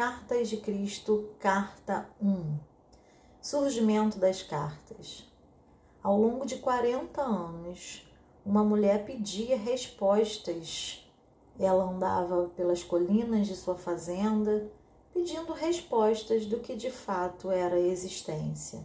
Cartas de Cristo, Carta 1 Surgimento das cartas. Ao longo de 40 anos, uma mulher pedia respostas. Ela andava pelas colinas de sua fazenda pedindo respostas do que de fato era a existência.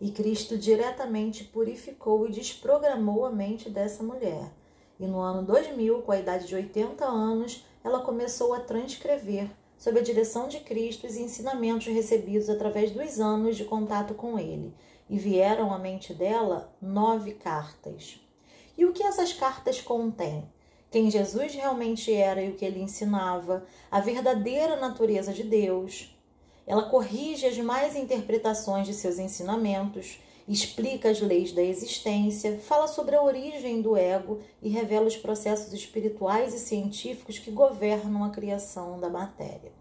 E Cristo diretamente purificou e desprogramou a mente dessa mulher. E no ano 2000, com a idade de 80 anos, ela começou a transcrever sob a direção de Cristo, os ensinamentos recebidos através dos anos de contato com Ele, e vieram à mente dela nove cartas. E o que essas cartas contêm? Quem Jesus realmente era e o que ele ensinava, a verdadeira natureza de Deus. Ela corrige as mais interpretações de seus ensinamentos, explica as leis da existência, fala sobre a origem do ego e revela os processos espirituais e científicos que governam a criação da matéria.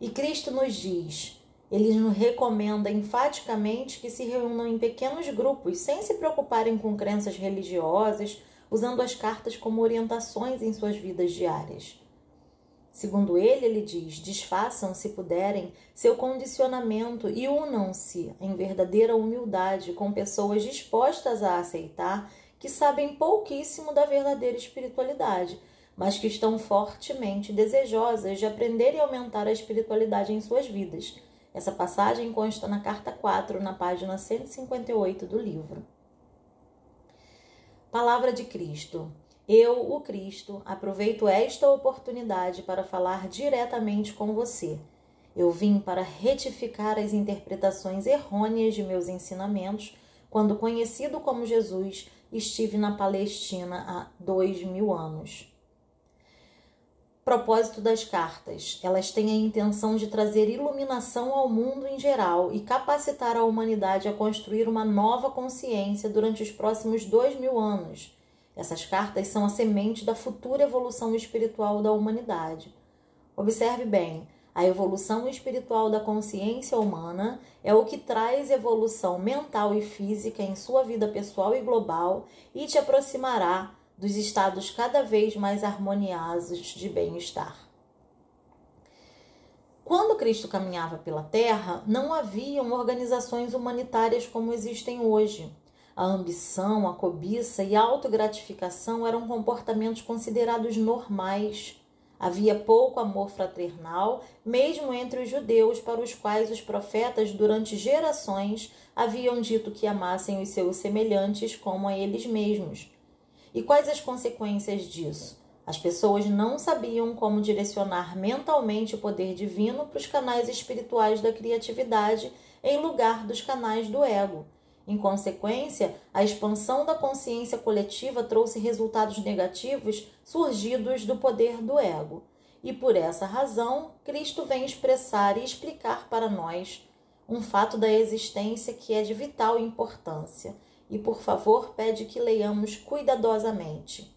E Cristo nos diz, ele nos recomenda enfaticamente que se reúnam em pequenos grupos, sem se preocuparem com crenças religiosas, usando as cartas como orientações em suas vidas diárias. Segundo ele, ele diz: desfaçam, se puderem, seu condicionamento e unam-se em verdadeira humildade com pessoas dispostas a aceitar que sabem pouquíssimo da verdadeira espiritualidade, mas que estão fortemente desejosas de aprender e aumentar a espiritualidade em suas vidas. Essa passagem consta na carta 4, na página 158 do livro. Palavra de Cristo. Eu, o Cristo, aproveito esta oportunidade para falar diretamente com você. Eu vim para retificar as interpretações errôneas de meus ensinamentos quando, conhecido como Jesus, estive na Palestina há dois mil anos. Propósito das cartas: elas têm a intenção de trazer iluminação ao mundo em geral e capacitar a humanidade a construir uma nova consciência durante os próximos dois mil anos essas cartas são a semente da futura evolução espiritual da humanidade. Observe bem, a evolução espiritual da consciência humana é o que traz evolução mental e física em sua vida pessoal e global e te aproximará dos estados cada vez mais harmoniosos de bem-estar. Quando Cristo caminhava pela Terra, não haviam organizações humanitárias como existem hoje. A ambição, a cobiça e a autogratificação eram comportamentos considerados normais. Havia pouco amor fraternal, mesmo entre os judeus, para os quais os profetas, durante gerações, haviam dito que amassem os seus semelhantes como a eles mesmos. E quais as consequências disso? As pessoas não sabiam como direcionar mentalmente o poder divino para os canais espirituais da criatividade em lugar dos canais do ego. Em consequência, a expansão da consciência coletiva trouxe resultados negativos surgidos do poder do ego. E por essa razão, Cristo vem expressar e explicar para nós um fato da existência que é de vital importância. E por favor, pede que leiamos cuidadosamente.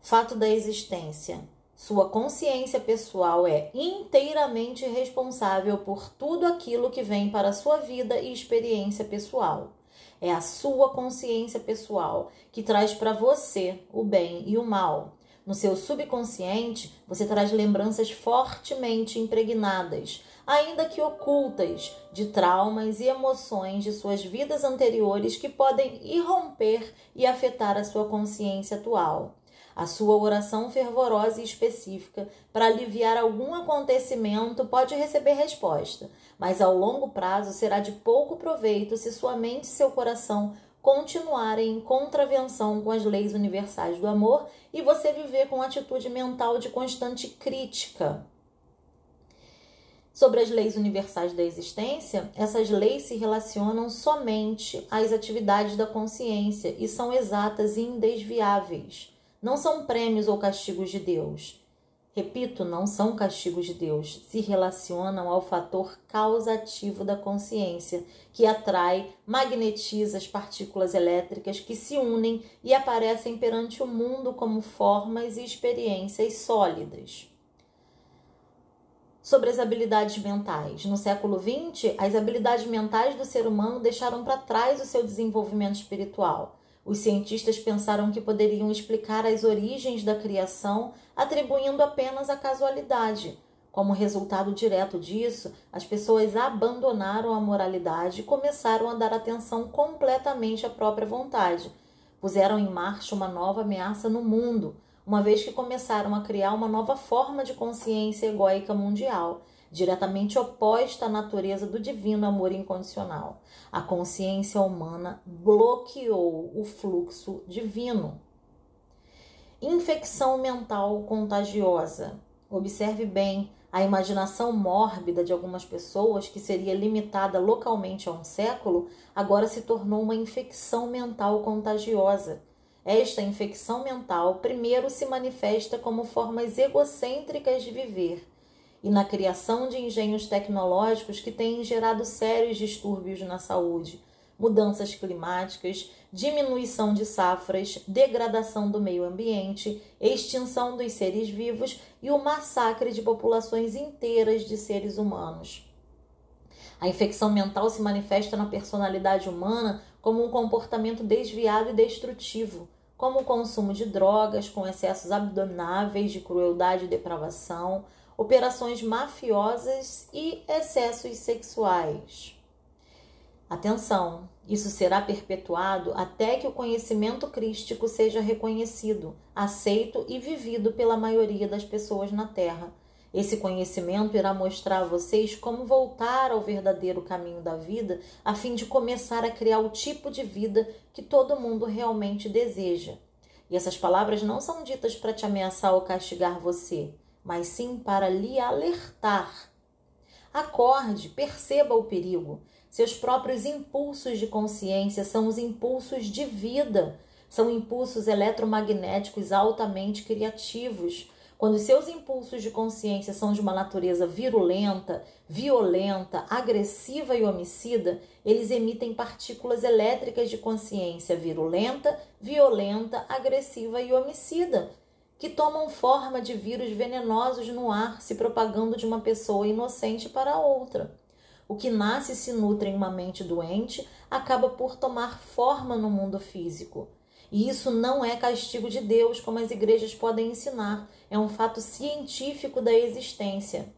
Fato da existência. Sua consciência pessoal é inteiramente responsável por tudo aquilo que vem para a sua vida e experiência pessoal. É a sua consciência pessoal que traz para você o bem e o mal. No seu subconsciente, você traz lembranças fortemente impregnadas, ainda que ocultas, de traumas e emoções de suas vidas anteriores que podem irromper e afetar a sua consciência atual a sua oração fervorosa e específica para aliviar algum acontecimento pode receber resposta, mas ao longo prazo será de pouco proveito se sua mente e seu coração continuarem em contravenção com as leis universais do amor e você viver com atitude mental de constante crítica. Sobre as leis universais da existência, essas leis se relacionam somente às atividades da consciência e são exatas e indesviáveis não são prêmios ou castigos de Deus. Repito, não são castigos de Deus, se relacionam ao fator causativo da consciência, que atrai, magnetiza as partículas elétricas que se unem e aparecem perante o mundo como formas e experiências sólidas. Sobre as habilidades mentais. No século XX, as habilidades mentais do ser humano deixaram para trás o seu desenvolvimento espiritual. Os cientistas pensaram que poderiam explicar as origens da criação atribuindo apenas a casualidade. Como resultado direto disso, as pessoas abandonaram a moralidade e começaram a dar atenção completamente à própria vontade. Puseram em marcha uma nova ameaça no mundo, uma vez que começaram a criar uma nova forma de consciência egóica mundial, diretamente oposta à natureza do divino amor incondicional. A consciência humana bloqueou o fluxo divino. Infecção mental contagiosa. Observe bem a imaginação mórbida de algumas pessoas, que seria limitada localmente a um século, agora se tornou uma infecção mental contagiosa. Esta infecção mental primeiro se manifesta como formas egocêntricas de viver e na criação de engenhos tecnológicos que têm gerado sérios distúrbios na saúde, mudanças climáticas, diminuição de safras, degradação do meio ambiente, extinção dos seres vivos e o massacre de populações inteiras de seres humanos. A infecção mental se manifesta na personalidade humana como um comportamento desviado e destrutivo, como o consumo de drogas com excessos abdomináveis de crueldade e depravação, operações mafiosas e excessos sexuais. Atenção, isso será perpetuado até que o conhecimento crístico seja reconhecido, aceito e vivido pela maioria das pessoas na Terra. Esse conhecimento irá mostrar a vocês como voltar ao verdadeiro caminho da vida, a fim de começar a criar o tipo de vida que todo mundo realmente deseja. E essas palavras não são ditas para te ameaçar ou castigar você mas sim para lhe alertar. Acorde, perceba o perigo. Seus próprios impulsos de consciência são os impulsos de vida, são impulsos eletromagnéticos altamente criativos. Quando seus impulsos de consciência são de uma natureza virulenta, violenta, agressiva e homicida, eles emitem partículas elétricas de consciência virulenta, violenta, agressiva e homicida, que tomam forma de vírus venenosos no ar, se propagando de uma pessoa inocente para outra. O que nasce e se nutre em uma mente doente acaba por tomar forma no mundo físico. E isso não é castigo de Deus, como as igrejas podem ensinar, é um fato científico da existência.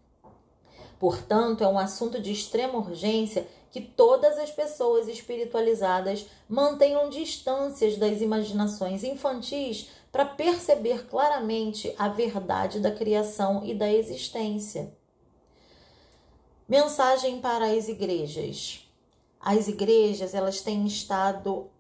Portanto, é um assunto de extrema urgência que todas as pessoas espiritualizadas mantenham distâncias das imaginações infantis para perceber claramente a verdade da criação e da existência. Mensagem para as igrejas. As igrejas, elas têm estado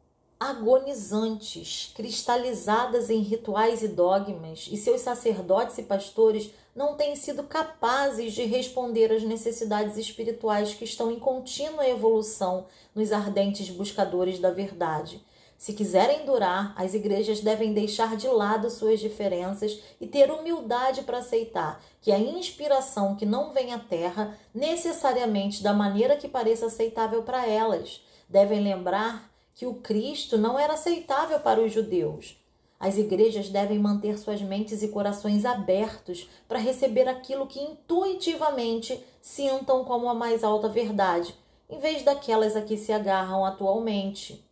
agonizantes, cristalizadas em rituais e dogmas, e seus sacerdotes e pastores não têm sido capazes de responder às necessidades espirituais que estão em contínua evolução nos ardentes buscadores da verdade. Se quiserem durar, as igrejas devem deixar de lado suas diferenças e ter humildade para aceitar que a inspiração que não vem à terra necessariamente da maneira que pareça aceitável para elas. Devem lembrar que o Cristo não era aceitável para os judeus. As igrejas devem manter suas mentes e corações abertos para receber aquilo que intuitivamente sintam como a mais alta verdade, em vez daquelas a que se agarram atualmente.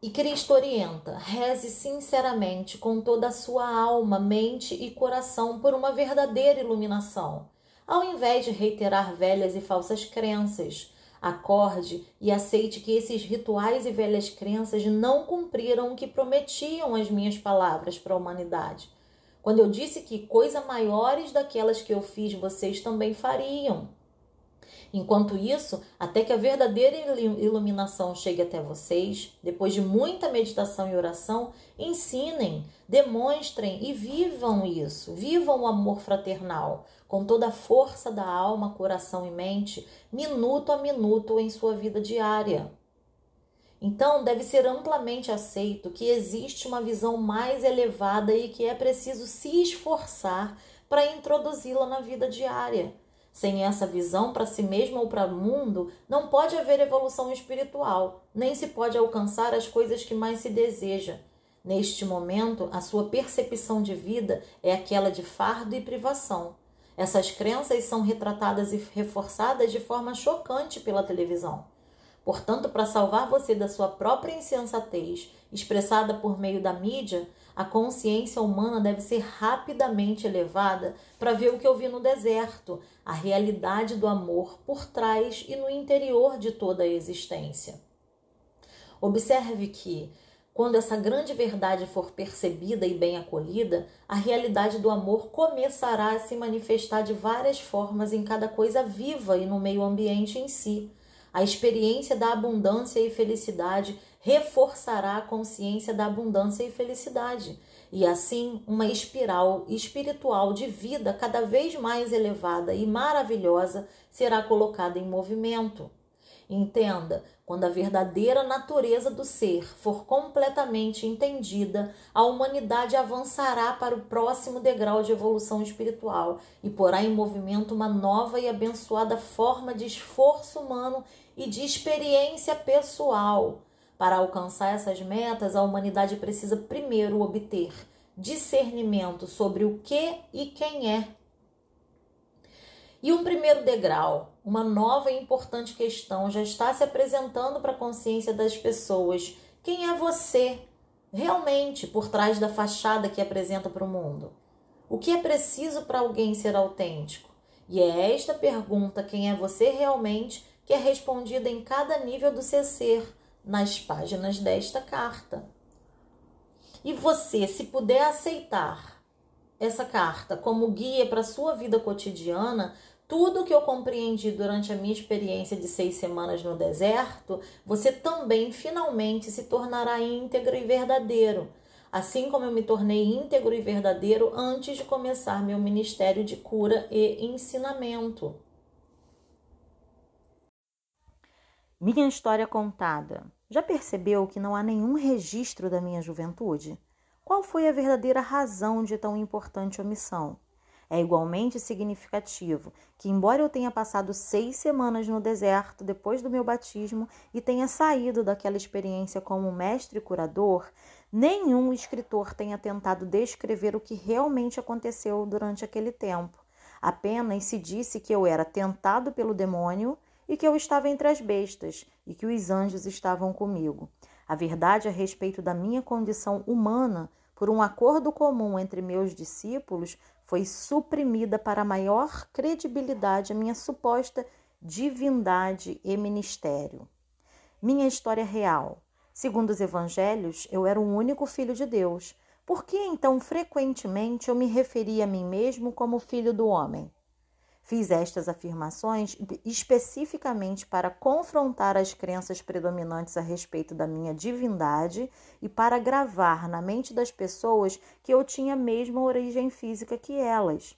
E Cristo orienta: reze sinceramente com toda a sua alma, mente e coração por uma verdadeira iluminação, ao invés de reiterar velhas e falsas crenças. Acorde e aceite que esses rituais e velhas crenças não cumpriram o que prometiam as minhas palavras para a humanidade. Quando eu disse que coisas maiores daquelas que eu fiz vocês também fariam. Enquanto isso, até que a verdadeira iluminação chegue até vocês, depois de muita meditação e oração, ensinem, demonstrem e vivam isso. Vivam o amor fraternal com toda a força da alma, coração e mente, minuto a minuto em sua vida diária. Então, deve ser amplamente aceito que existe uma visão mais elevada e que é preciso se esforçar para introduzi-la na vida diária. Sem essa visão para si mesmo ou para o mundo, não pode haver evolução espiritual, nem se pode alcançar as coisas que mais se deseja. Neste momento, a sua percepção de vida é aquela de fardo e privação. Essas crenças são retratadas e reforçadas de forma chocante pela televisão. Portanto, para salvar você da sua própria insensatez, expressada por meio da mídia, A consciência humana deve ser rapidamente elevada para ver o que eu vi no deserto, a realidade do amor por trás e no interior de toda a existência. Observe que, quando essa grande verdade for percebida e bem acolhida, a realidade do amor começará a se manifestar de várias formas em cada coisa viva e no meio ambiente em si. A experiência da abundância e felicidade reforçará a consciência da abundância e felicidade, e assim uma espiral espiritual de vida cada vez mais elevada e maravilhosa será colocada em movimento. Entenda, quando a verdadeira natureza do ser for completamente entendida, a humanidade avançará para o próximo degrau de evolução espiritual e porá em movimento uma nova e abençoada forma de esforço humano e de experiência pessoal para alcançar essas metas, a humanidade precisa primeiro obter discernimento sobre o que e quem é. E um primeiro degrau, uma nova e importante questão já está se apresentando para a consciência das pessoas. Quem é você realmente por trás da fachada que apresenta para o mundo? O que é preciso para alguém ser autêntico? E é esta pergunta, quem é você realmente, que é respondida em cada nível do seu ser nas páginas desta carta. E você, se puder aceitar essa carta como guia para a sua vida cotidiana, tudo que eu compreendi durante a minha experiência de seis semanas no deserto, você também finalmente se tornará íntegro e verdadeiro. Assim como eu me tornei íntegro e verdadeiro antes de começar meu ministério de cura e ensinamento. Minha história contada. Já percebeu que não há nenhum registro da minha juventude? Qual foi a verdadeira razão de tão importante omissão? É igualmente significativo que, embora eu tenha passado seis semanas no deserto depois do meu batismo e tenha saído daquela experiência como mestre curador, nenhum escritor tenha tentado descrever o que realmente aconteceu durante aquele tempo. Apenas se disse que eu era tentado pelo demônio e que eu estava entre as bestas e que os anjos estavam comigo. A verdade a respeito da minha condição humana, por um acordo comum entre meus discípulos, foi suprimida para maior credibilidade a minha suposta divindade e ministério. Minha história real. Segundo os evangelhos, eu era o único filho de Deus. Por que então frequentemente eu me referia a mim mesmo como filho do homem? Fiz estas afirmações especificamente para confrontar as crenças predominantes a respeito da minha divindade e para gravar na mente das pessoas que eu tinha a mesma origem física que elas.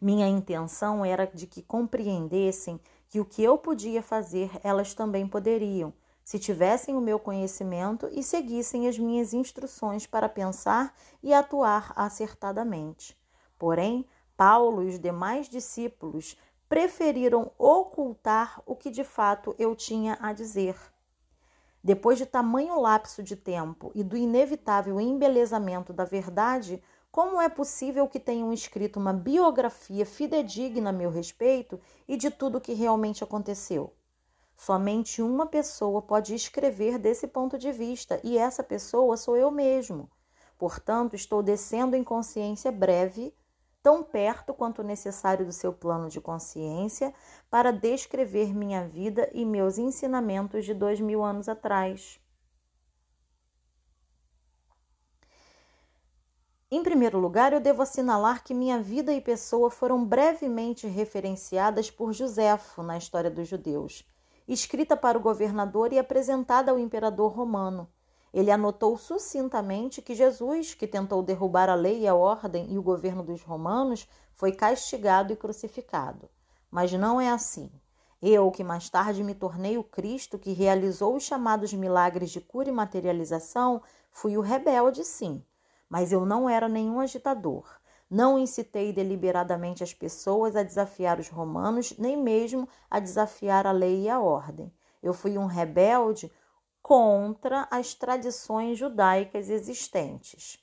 Minha intenção era de que compreendessem que o que eu podia fazer, elas também poderiam, se tivessem o meu conhecimento e seguissem as minhas instruções para pensar e atuar acertadamente. Porém, Paulo e os demais discípulos preferiram ocultar o que de fato eu tinha a dizer. Depois de tamanho lapso de tempo e do inevitável embelezamento da verdade, como é possível que tenham escrito uma biografia fidedigna a meu respeito e de tudo o que realmente aconteceu? Somente uma pessoa pode escrever desse ponto de vista, e essa pessoa sou eu mesmo. Portanto, estou descendo em consciência breve tão perto quanto necessário do seu plano de consciência para descrever minha vida e meus ensinamentos de dois mil anos atrás. Em primeiro lugar, eu devo assinalar que minha vida e pessoa foram brevemente referenciadas por Joséfo na história dos judeus, escrita para o governador e apresentada ao imperador romano. Ele anotou sucintamente que Jesus, que tentou derrubar a lei e a ordem e o governo dos romanos, foi castigado e crucificado. Mas não é assim. Eu, que mais tarde me tornei o Cristo que realizou os chamados milagres de cura e materialização, fui o rebelde, sim. Mas eu não era nenhum agitador. Não incitei deliberadamente as pessoas a desafiar os romanos, nem mesmo a desafiar a lei e a ordem. Eu fui um rebelde contra as tradições judaicas existentes.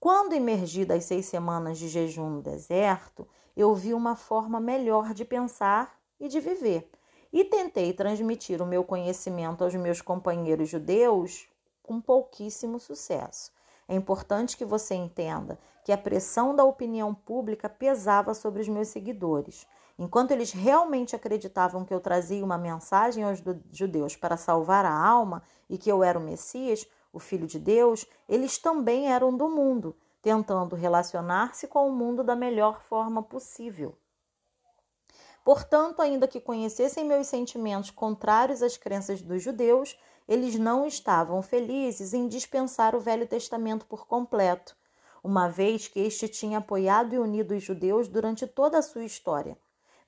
Quando emergi das seis semanas de jejum no deserto, eu vi uma forma melhor de pensar e de viver, e tentei transmitir o meu conhecimento aos meus companheiros judeus com pouquíssimo sucesso. é importante que você entenda que a pressão da opinião pública pesava sobre os meus seguidores. Enquanto eles realmente acreditavam que eu trazia uma mensagem aos judeus para salvar a alma e que eu era o Messias, o Filho de Deus, eles também eram do mundo, tentando relacionar-se com o mundo da melhor forma possível. Portanto, ainda que conhecessem meus sentimentos contrários às crenças dos judeus, eles não estavam felizes em dispensar o Velho Testamento por completo, uma vez que este tinha apoiado e unido os judeus durante toda a sua história.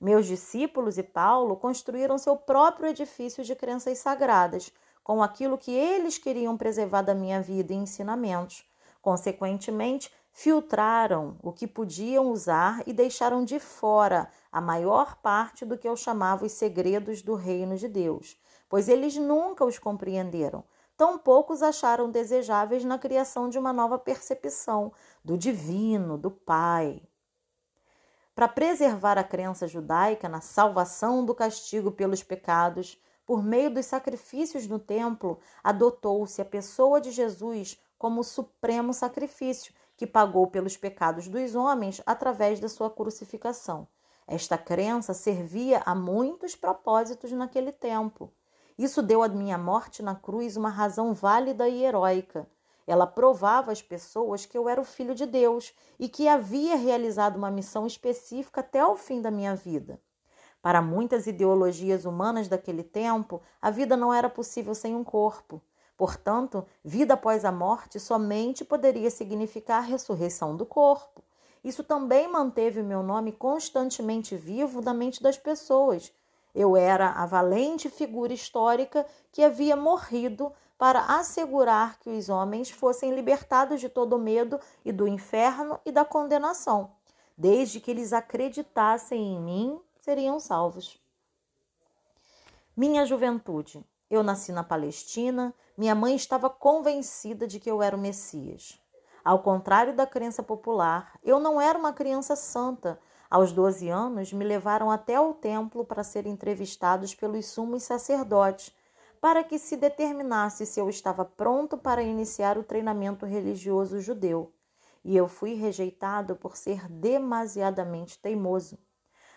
Meus discípulos e Paulo construíram seu próprio edifício de crenças sagradas, com aquilo que eles queriam preservar da minha vida e ensinamentos. Consequentemente, filtraram o que podiam usar e deixaram de fora a maior parte do que eu chamava os segredos do reino de Deus, pois eles nunca os compreenderam. Tampouco os acharam desejáveis na criação de uma nova percepção do divino, do Pai. Para preservar a crença judaica na salvação do castigo pelos pecados, por meio dos sacrifícios no templo, adotou-se a pessoa de Jesus como o supremo sacrifício que pagou pelos pecados dos homens através da sua crucificação. Esta crença servia a muitos propósitos naquele tempo. Isso deu à minha morte na cruz uma razão válida e heróica. Ela provava às pessoas que eu era o filho de Deus e que havia realizado uma missão específica até o fim da minha vida. Para muitas ideologias humanas daquele tempo, a vida não era possível sem um corpo. Portanto, vida após a morte somente poderia significar a ressurreição do corpo. Isso também manteve o meu nome constantemente vivo na mente das pessoas. Eu era a valente figura histórica que havia morrido para assegurar que os homens fossem libertados de todo o medo e do inferno e da condenação. Desde que eles acreditassem em mim, seriam salvos. Minha juventude. Eu nasci na Palestina, minha mãe estava convencida de que eu era o Messias. Ao contrário da crença popular, eu não era uma criança santa. Aos 12 anos, me levaram até o templo para ser entrevistados pelos sumos sacerdotes, para que se determinasse se eu estava pronto para iniciar o treinamento religioso judeu. E eu fui rejeitado por ser demasiadamente teimoso.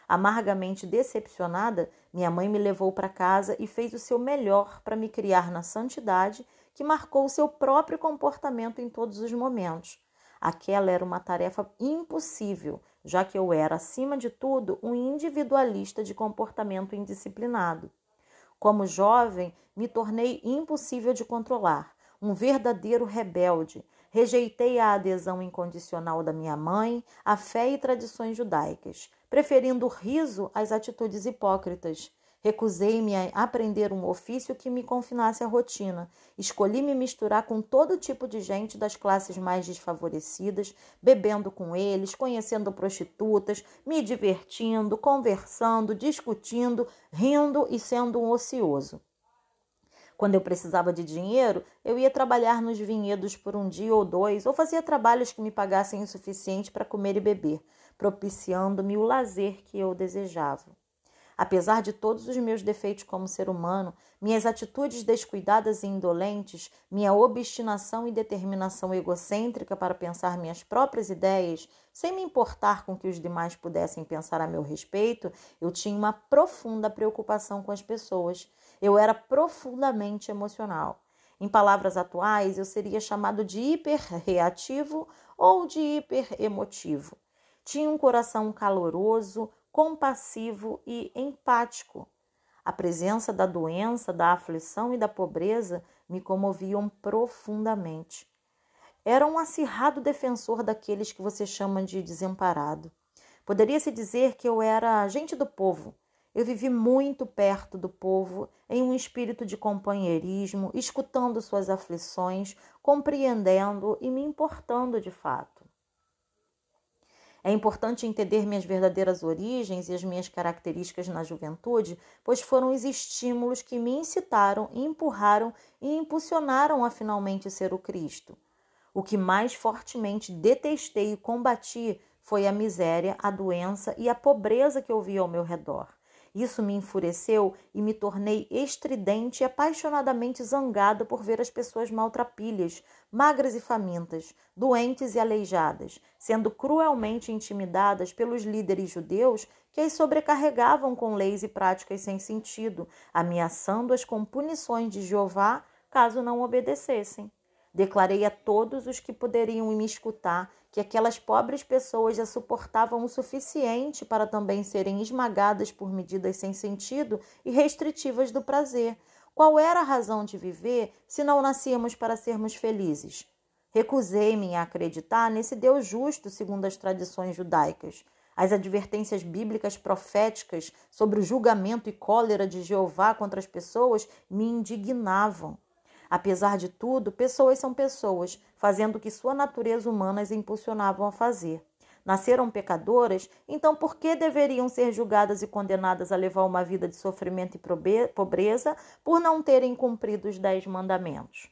Amargamente decepcionada, minha mãe me levou para casa e fez o seu melhor para me criar na santidade, que marcou seu próprio comportamento em todos os momentos. Aquela era uma tarefa impossível, já que eu era, acima de tudo, um individualista de comportamento indisciplinado. Como jovem, me tornei impossível de controlar, um verdadeiro rebelde. Rejeitei a adesão incondicional da minha mãe, a fé e tradições judaicas preferindo o riso às atitudes hipócritas. Recusei-me a aprender um ofício que me confinasse à rotina. Escolhi me misturar com todo tipo de gente das classes mais desfavorecidas, bebendo com eles, conhecendo prostitutas, me divertindo, conversando, discutindo, rindo e sendo um ocioso. Quando eu precisava de dinheiro, eu ia trabalhar nos vinhedos por um dia ou dois, ou fazia trabalhos que me pagassem o suficiente para comer e beber propiciando-me o lazer que eu desejava. Apesar de todos os meus defeitos como ser humano, minhas atitudes descuidadas e indolentes, minha obstinação e determinação egocêntrica para pensar minhas próprias ideias, sem me importar com que os demais pudessem pensar a meu respeito, eu tinha uma profunda preocupação com as pessoas. Eu era profundamente emocional. Em palavras atuais, eu seria chamado de hiperreativo ou de hiperemotivo. Tinha um coração caloroso, compassivo e empático. A presença da doença, da aflição e da pobreza me comoviam profundamente. Era um acirrado defensor daqueles que você chama de desamparado. Poderia-se dizer que eu era gente do povo. Eu vivi muito perto do povo, em um espírito de companheirismo, escutando suas aflições, compreendendo e me importando de fato. É importante entender minhas verdadeiras origens e as minhas características na juventude, pois foram os estímulos que me incitaram, empurraram e impulsionaram a finalmente ser o Cristo. O que mais fortemente detestei e combati foi a miséria, a doença e a pobreza que eu vi ao meu redor. Isso me enfureceu e me tornei estridente e apaixonadamente zangado por ver as pessoas maltrapilhas, magras e famintas, doentes e aleijadas, sendo cruelmente intimidadas pelos líderes judeus que as sobrecarregavam com leis e práticas sem sentido, ameaçando-as com punições de Jeová caso não obedecessem. Declarei a todos os que poderiam me escutar que aquelas pobres pessoas já suportavam o suficiente para também serem esmagadas por medidas sem sentido e restritivas do prazer. Qual era a razão de viver se não nascíamos para sermos felizes? Recusei-me a acreditar nesse Deus justo segundo as tradições judaicas. As advertências bíblicas proféticas sobre o julgamento e cólera de Jeová contra as pessoas me indignavam. Apesar de tudo, pessoas são pessoas, fazendo o que sua natureza humana as impulsionavam a fazer. Nasceram pecadoras, então por que deveriam ser julgadas e condenadas a levar uma vida de sofrimento e pobreza por não terem cumprido os dez mandamentos?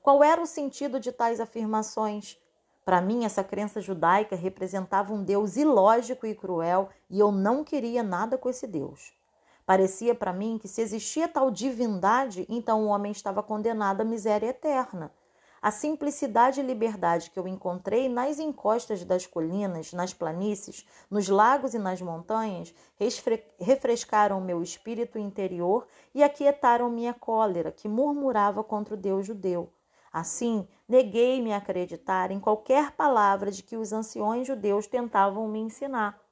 Qual era o sentido de tais afirmações? Para mim, essa crença judaica representava um Deus ilógico e cruel e eu não queria nada com esse Deus. Parecia para mim que se existia tal divindade, então o homem estava condenado à miséria eterna. A simplicidade e liberdade que eu encontrei nas encostas das colinas, nas planícies, nos lagos e nas montanhas refrescaram meu espírito interior e aquietaram minha cólera, que murmurava contra o Deus judeu. Assim, neguei-me a acreditar em qualquer palavra de que os anciões judeus tentavam me ensinar.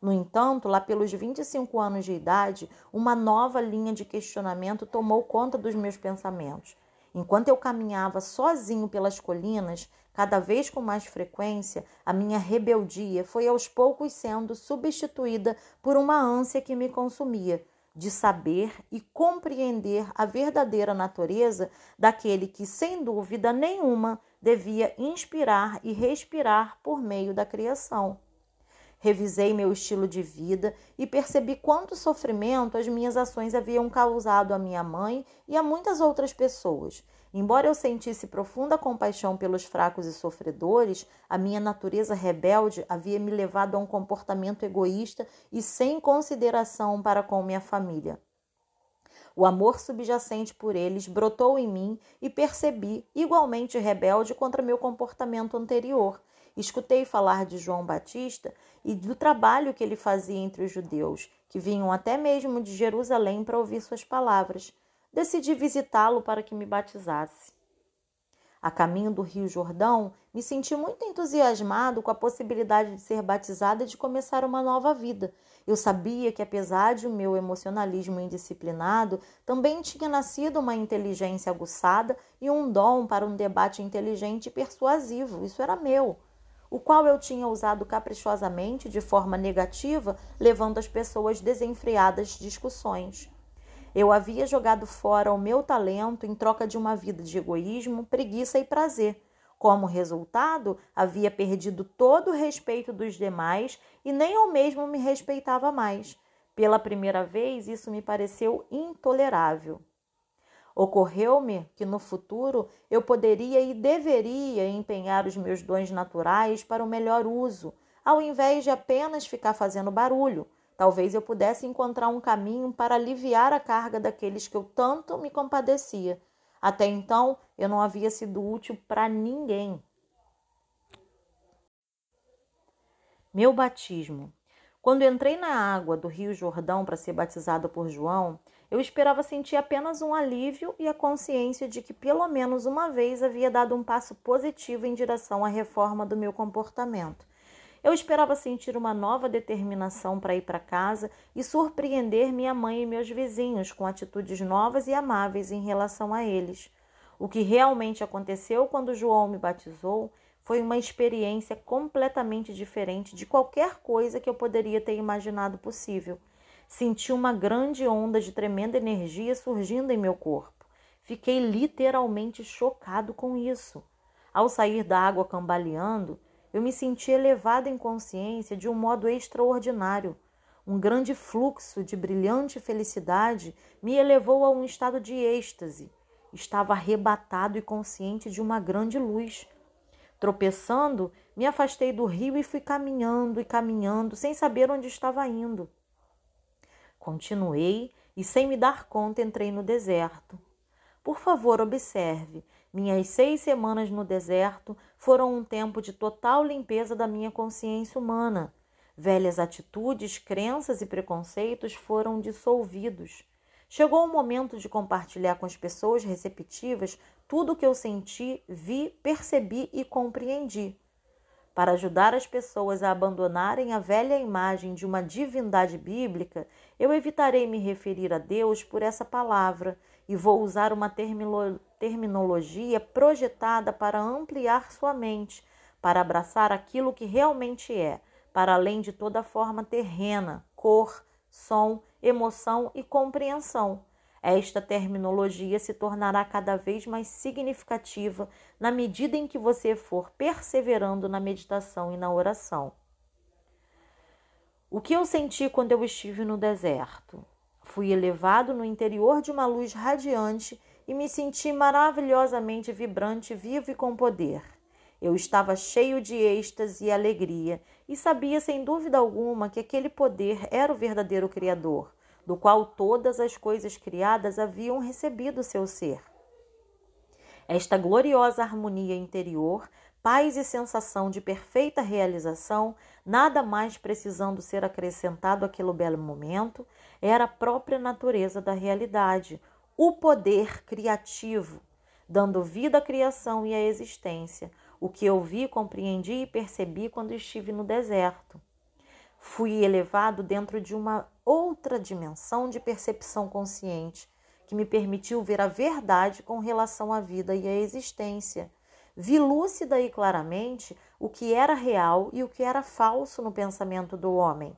No entanto, lá pelos 25 anos de idade, uma nova linha de questionamento tomou conta dos meus pensamentos. Enquanto eu caminhava sozinho pelas colinas, cada vez com mais frequência, a minha rebeldia foi aos poucos sendo substituída por uma ânsia que me consumia, de saber e compreender a verdadeira natureza daquele que, sem dúvida nenhuma, devia inspirar e respirar por meio da criação. Revisei meu estilo de vida e percebi quanto sofrimento as minhas ações haviam causado à minha mãe e a muitas outras pessoas. Embora eu sentisse profunda compaixão pelos fracos e sofredores, a minha natureza rebelde havia me levado a um comportamento egoísta e sem consideração para com minha família. O amor subjacente por eles brotou em mim e percebi, igualmente rebelde contra meu comportamento anterior. Escutei falar de João Batista e do trabalho que ele fazia entre os judeus, que vinham até mesmo de Jerusalém para ouvir suas palavras. Decidi visitá-lo para que me batizasse. A caminho do Rio Jordão, me senti muito entusiasmado com a possibilidade de ser batizada e de começar uma nova vida. Eu sabia que, apesar de o meu emocionalismo indisciplinado, também tinha nascido uma inteligência aguçada e um dom para um debate inteligente e persuasivo. Isso era meu o qual eu tinha usado caprichosamente de forma negativa, levando as pessoas desenfreadas discussões. Eu havia jogado fora o meu talento em troca de uma vida de egoísmo, preguiça e prazer. Como resultado, havia perdido todo o respeito dos demais e nem eu mesmo me respeitava mais. Pela primeira vez, isso me pareceu intolerável. Ocorreu-me que no futuro eu poderia e deveria empenhar os meus dons naturais para o melhor uso, ao invés de apenas ficar fazendo barulho. Talvez eu pudesse encontrar um caminho para aliviar a carga daqueles que eu tanto me compadecia. Até então, eu não havia sido útil para ninguém. Meu batismo. Quando entrei na água do Rio Jordão para ser batizado por João, eu esperava sentir apenas um alívio e a consciência de que pelo menos uma vez havia dado um passo positivo em direção à reforma do meu comportamento. Eu esperava sentir uma nova determinação para ir para casa e surpreender minha mãe e meus vizinhos com atitudes novas e amáveis em relação a eles. O que realmente aconteceu quando João me batizou foi uma experiência completamente diferente de qualquer coisa que eu poderia ter imaginado possível. Senti uma grande onda de tremenda energia surgindo em meu corpo. Fiquei literalmente chocado com isso. Ao sair da água cambaleando, eu me senti elevado em consciência de um modo extraordinário. Um grande fluxo de brilhante felicidade me elevou a um estado de êxtase. Estava arrebatado e consciente de uma grande luz. Tropeçando, me afastei do rio e fui caminhando e caminhando, sem saber onde estava indo. Continuei e, sem me dar conta, entrei no deserto. Por favor, observe. Minhas seis semanas no deserto foram um tempo de total limpeza da minha consciência humana. Velhas atitudes, crenças e preconceitos foram dissolvidos. Chegou o momento de compartilhar com as pessoas receptivas tudo o que eu senti, vi, percebi e compreendi. Para ajudar as pessoas a abandonarem a velha imagem de uma divindade bíblica, eu evitarei me referir a Deus por essa palavra e vou usar uma terminologia projetada para ampliar sua mente, para abraçar aquilo que realmente é, para além de toda forma terrena, cor, som, emoção e compreensão. Esta terminologia se tornará cada vez mais significativa na medida em que você for perseverando na meditação e na oração. O que eu senti quando eu estive no deserto? Fui elevado no interior de uma luz radiante e me senti maravilhosamente vibrante, vivo e com poder. Eu estava cheio de êxtase e alegria e sabia sem dúvida alguma que aquele poder era o verdadeiro Criador do qual todas as coisas criadas haviam recebido seu ser. Esta gloriosa harmonia interior, paz e sensação de perfeita realização, nada mais precisando ser acrescentado àquele belo momento, era a própria natureza da realidade, o poder criativo, dando vida à criação e à existência, o que eu vi, compreendi e percebi quando estive no deserto. Fui elevado dentro de uma outra dimensão de percepção consciente que me permitiu ver a verdade com relação à vida e à existência. Vi lúcida e claramente o que era real e o que era falso no pensamento do homem.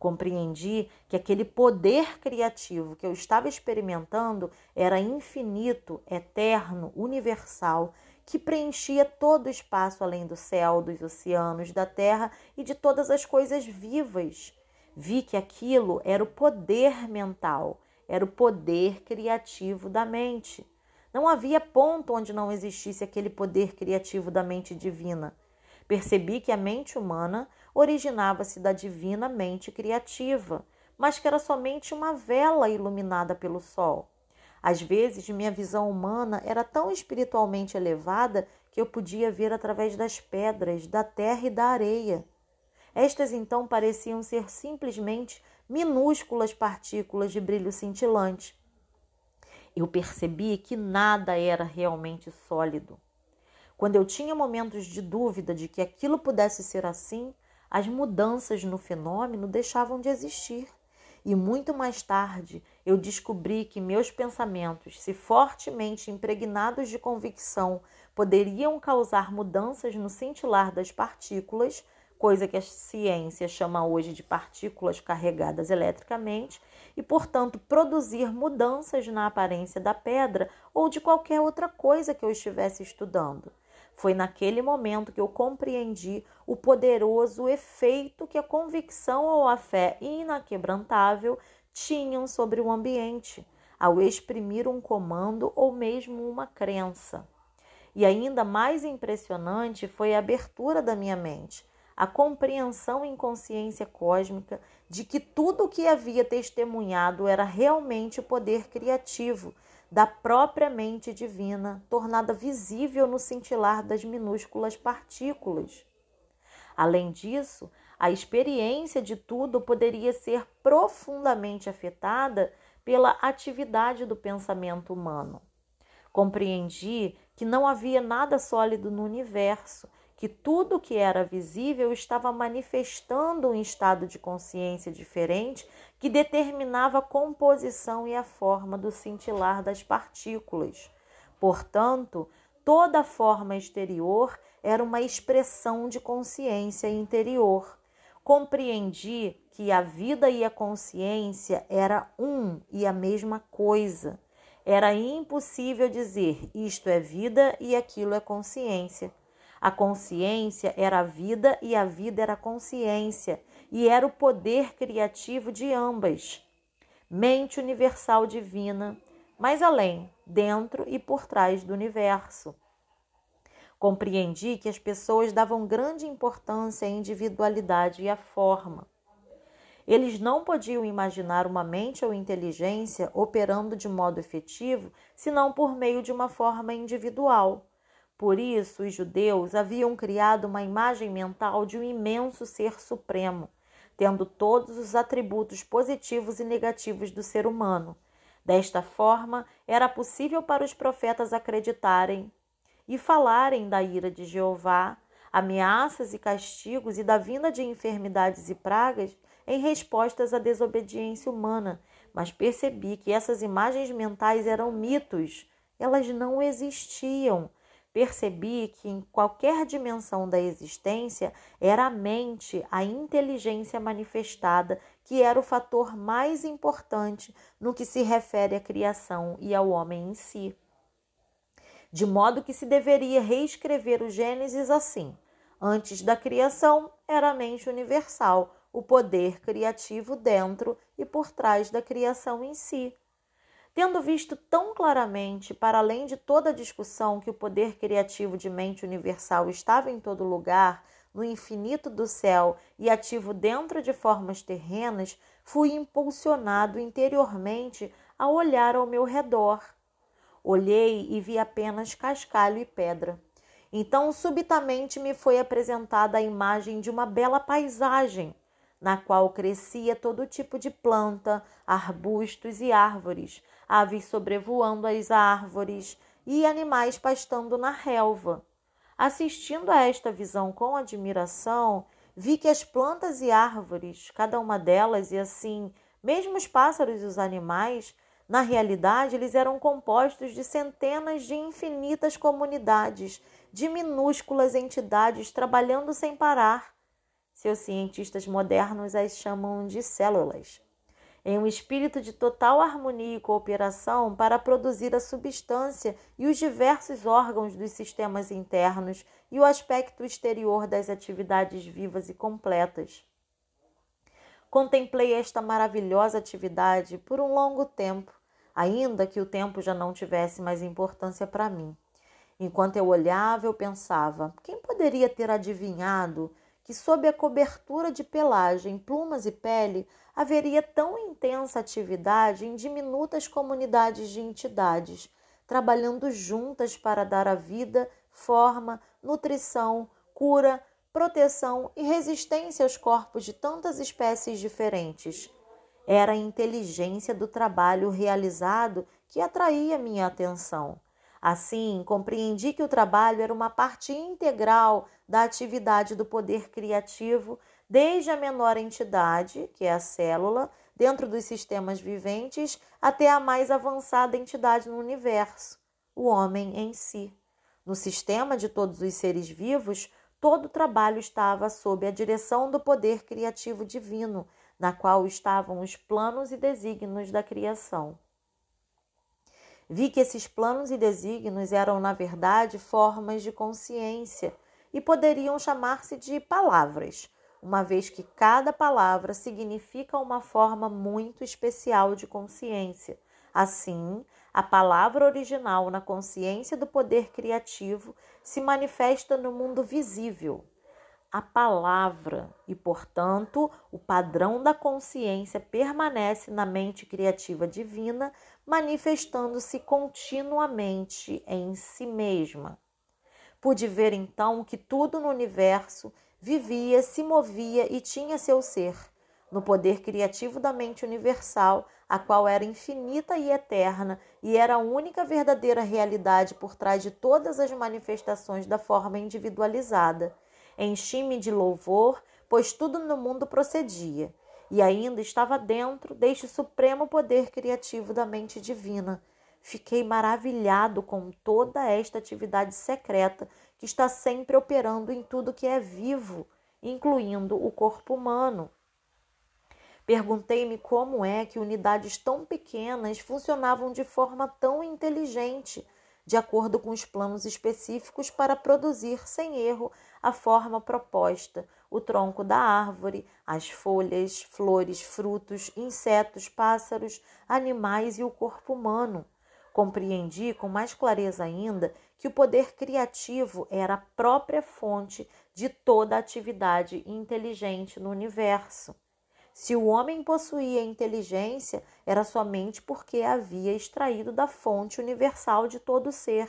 Compreendi que aquele poder criativo que eu estava experimentando era infinito, eterno, universal que preenchia todo o espaço além do céu, dos oceanos, da terra e de todas as coisas vivas. Vi que aquilo era o poder mental, era o poder criativo da mente. Não havia ponto onde não existisse aquele poder criativo da mente divina. Percebi que a mente humana originava-se da divina mente criativa, mas que era somente uma vela iluminada pelo sol. Às vezes, minha visão humana era tão espiritualmente elevada que eu podia ver através das pedras, da terra e da areia. Estas então pareciam ser simplesmente minúsculas partículas de brilho cintilante. Eu percebi que nada era realmente sólido. Quando eu tinha momentos de dúvida de que aquilo pudesse ser assim, as mudanças no fenômeno deixavam de existir. E muito mais tarde eu descobri que meus pensamentos, se fortemente impregnados de convicção, poderiam causar mudanças no cintilar das partículas, coisa que a ciência chama hoje de partículas carregadas eletricamente, e, portanto, produzir mudanças na aparência da pedra ou de qualquer outra coisa que eu estivesse estudando. Foi naquele momento que eu compreendi o poderoso efeito que a convicção ou a fé inaquebrantável tinham sobre o ambiente, ao exprimir um comando ou mesmo uma crença. E ainda mais impressionante foi a abertura da minha mente, a compreensão em consciência cósmica de que tudo o que havia testemunhado era realmente o poder criativo da própria mente divina, tornada visível no cintilar das minúsculas partículas. Além disso, a experiência de tudo poderia ser profundamente afetada pela atividade do pensamento humano. Compreendi que não havia nada sólido no universo que tudo que era visível estava manifestando um estado de consciência diferente que determinava a composição e a forma do cintilar das partículas. Portanto, toda forma exterior era uma expressão de consciência interior. Compreendi que a vida e a consciência era um e a mesma coisa. Era impossível dizer isto é vida e aquilo é consciência. A consciência era a vida e a vida era a consciência, e era o poder criativo de ambas. Mente universal divina, mais além, dentro e por trás do universo. Compreendi que as pessoas davam grande importância à individualidade e à forma. Eles não podiam imaginar uma mente ou inteligência operando de modo efetivo senão por meio de uma forma individual. Por isso, os judeus haviam criado uma imagem mental de um imenso ser supremo, tendo todos os atributos positivos e negativos do ser humano. Desta forma, era possível para os profetas acreditarem e falarem da ira de Jeová, ameaças e castigos e da vinda de enfermidades e pragas em respostas à desobediência humana, mas percebi que essas imagens mentais eram mitos, elas não existiam. Percebi que em qualquer dimensão da existência era a mente, a inteligência manifestada, que era o fator mais importante no que se refere à criação e ao homem em si. De modo que se deveria reescrever o Gênesis assim: antes da criação era a mente universal, o poder criativo dentro e por trás da criação em si. Tendo visto tão claramente, para além de toda a discussão, que o poder criativo de mente universal estava em todo lugar, no infinito do céu e ativo dentro de formas terrenas, fui impulsionado interiormente a olhar ao meu redor. Olhei e vi apenas cascalho e pedra. Então, subitamente, me foi apresentada a imagem de uma bela paisagem na qual crescia todo tipo de planta, arbustos e árvores, aves sobrevoando as árvores e animais pastando na relva. Assistindo a esta visão com admiração, vi que as plantas e árvores, cada uma delas e assim, mesmo os pássaros e os animais, na realidade, eles eram compostos de centenas de infinitas comunidades, de minúsculas entidades trabalhando sem parar. Seus cientistas modernos as chamam de células, em um espírito de total harmonia e cooperação para produzir a substância e os diversos órgãos dos sistemas internos e o aspecto exterior das atividades vivas e completas. Contemplei esta maravilhosa atividade por um longo tempo, ainda que o tempo já não tivesse mais importância para mim. Enquanto eu olhava, eu pensava: quem poderia ter adivinhado que, sob a cobertura de pelagem, plumas e pele, haveria tão intensa atividade em diminutas comunidades de entidades, trabalhando juntas para dar à vida forma, nutrição, cura, proteção e resistência aos corpos de tantas espécies diferentes. Era a inteligência do trabalho realizado que atraía minha atenção. Assim, compreendi que o trabalho era uma parte integral da atividade do poder criativo, desde a menor entidade, que é a célula, dentro dos sistemas viventes, até a mais avançada entidade no universo, o homem em si. No sistema de todos os seres vivos, todo o trabalho estava sob a direção do poder criativo divino, na qual estavam os planos e desígnios da criação. Vi que esses planos e desígnios eram, na verdade, formas de consciência e poderiam chamar-se de palavras, uma vez que cada palavra significa uma forma muito especial de consciência. Assim, a palavra original na consciência do poder criativo se manifesta no mundo visível, a palavra e, portanto, o padrão da consciência permanece na mente criativa divina, manifestando-se continuamente em si mesma. Pude ver então que tudo no universo vivia, se movia e tinha seu ser, no poder criativo da mente universal, a qual era infinita e eterna e era a única verdadeira realidade por trás de todas as manifestações da forma individualizada Enchi-me de louvor, pois tudo no mundo procedia, e ainda estava dentro deste supremo poder criativo da mente divina. Fiquei maravilhado com toda esta atividade secreta que está sempre operando em tudo que é vivo, incluindo o corpo humano. Perguntei-me como é que unidades tão pequenas funcionavam de forma tão inteligente de acordo com os planos específicos para produzir sem erro a forma proposta, o tronco da árvore, as folhas, flores, frutos, insetos, pássaros, animais e o corpo humano. Compreendi com mais clareza ainda que o poder criativo era a própria fonte de toda a atividade inteligente no universo. Se o homem possuía inteligência, era somente porque havia extraído da fonte universal de todo ser.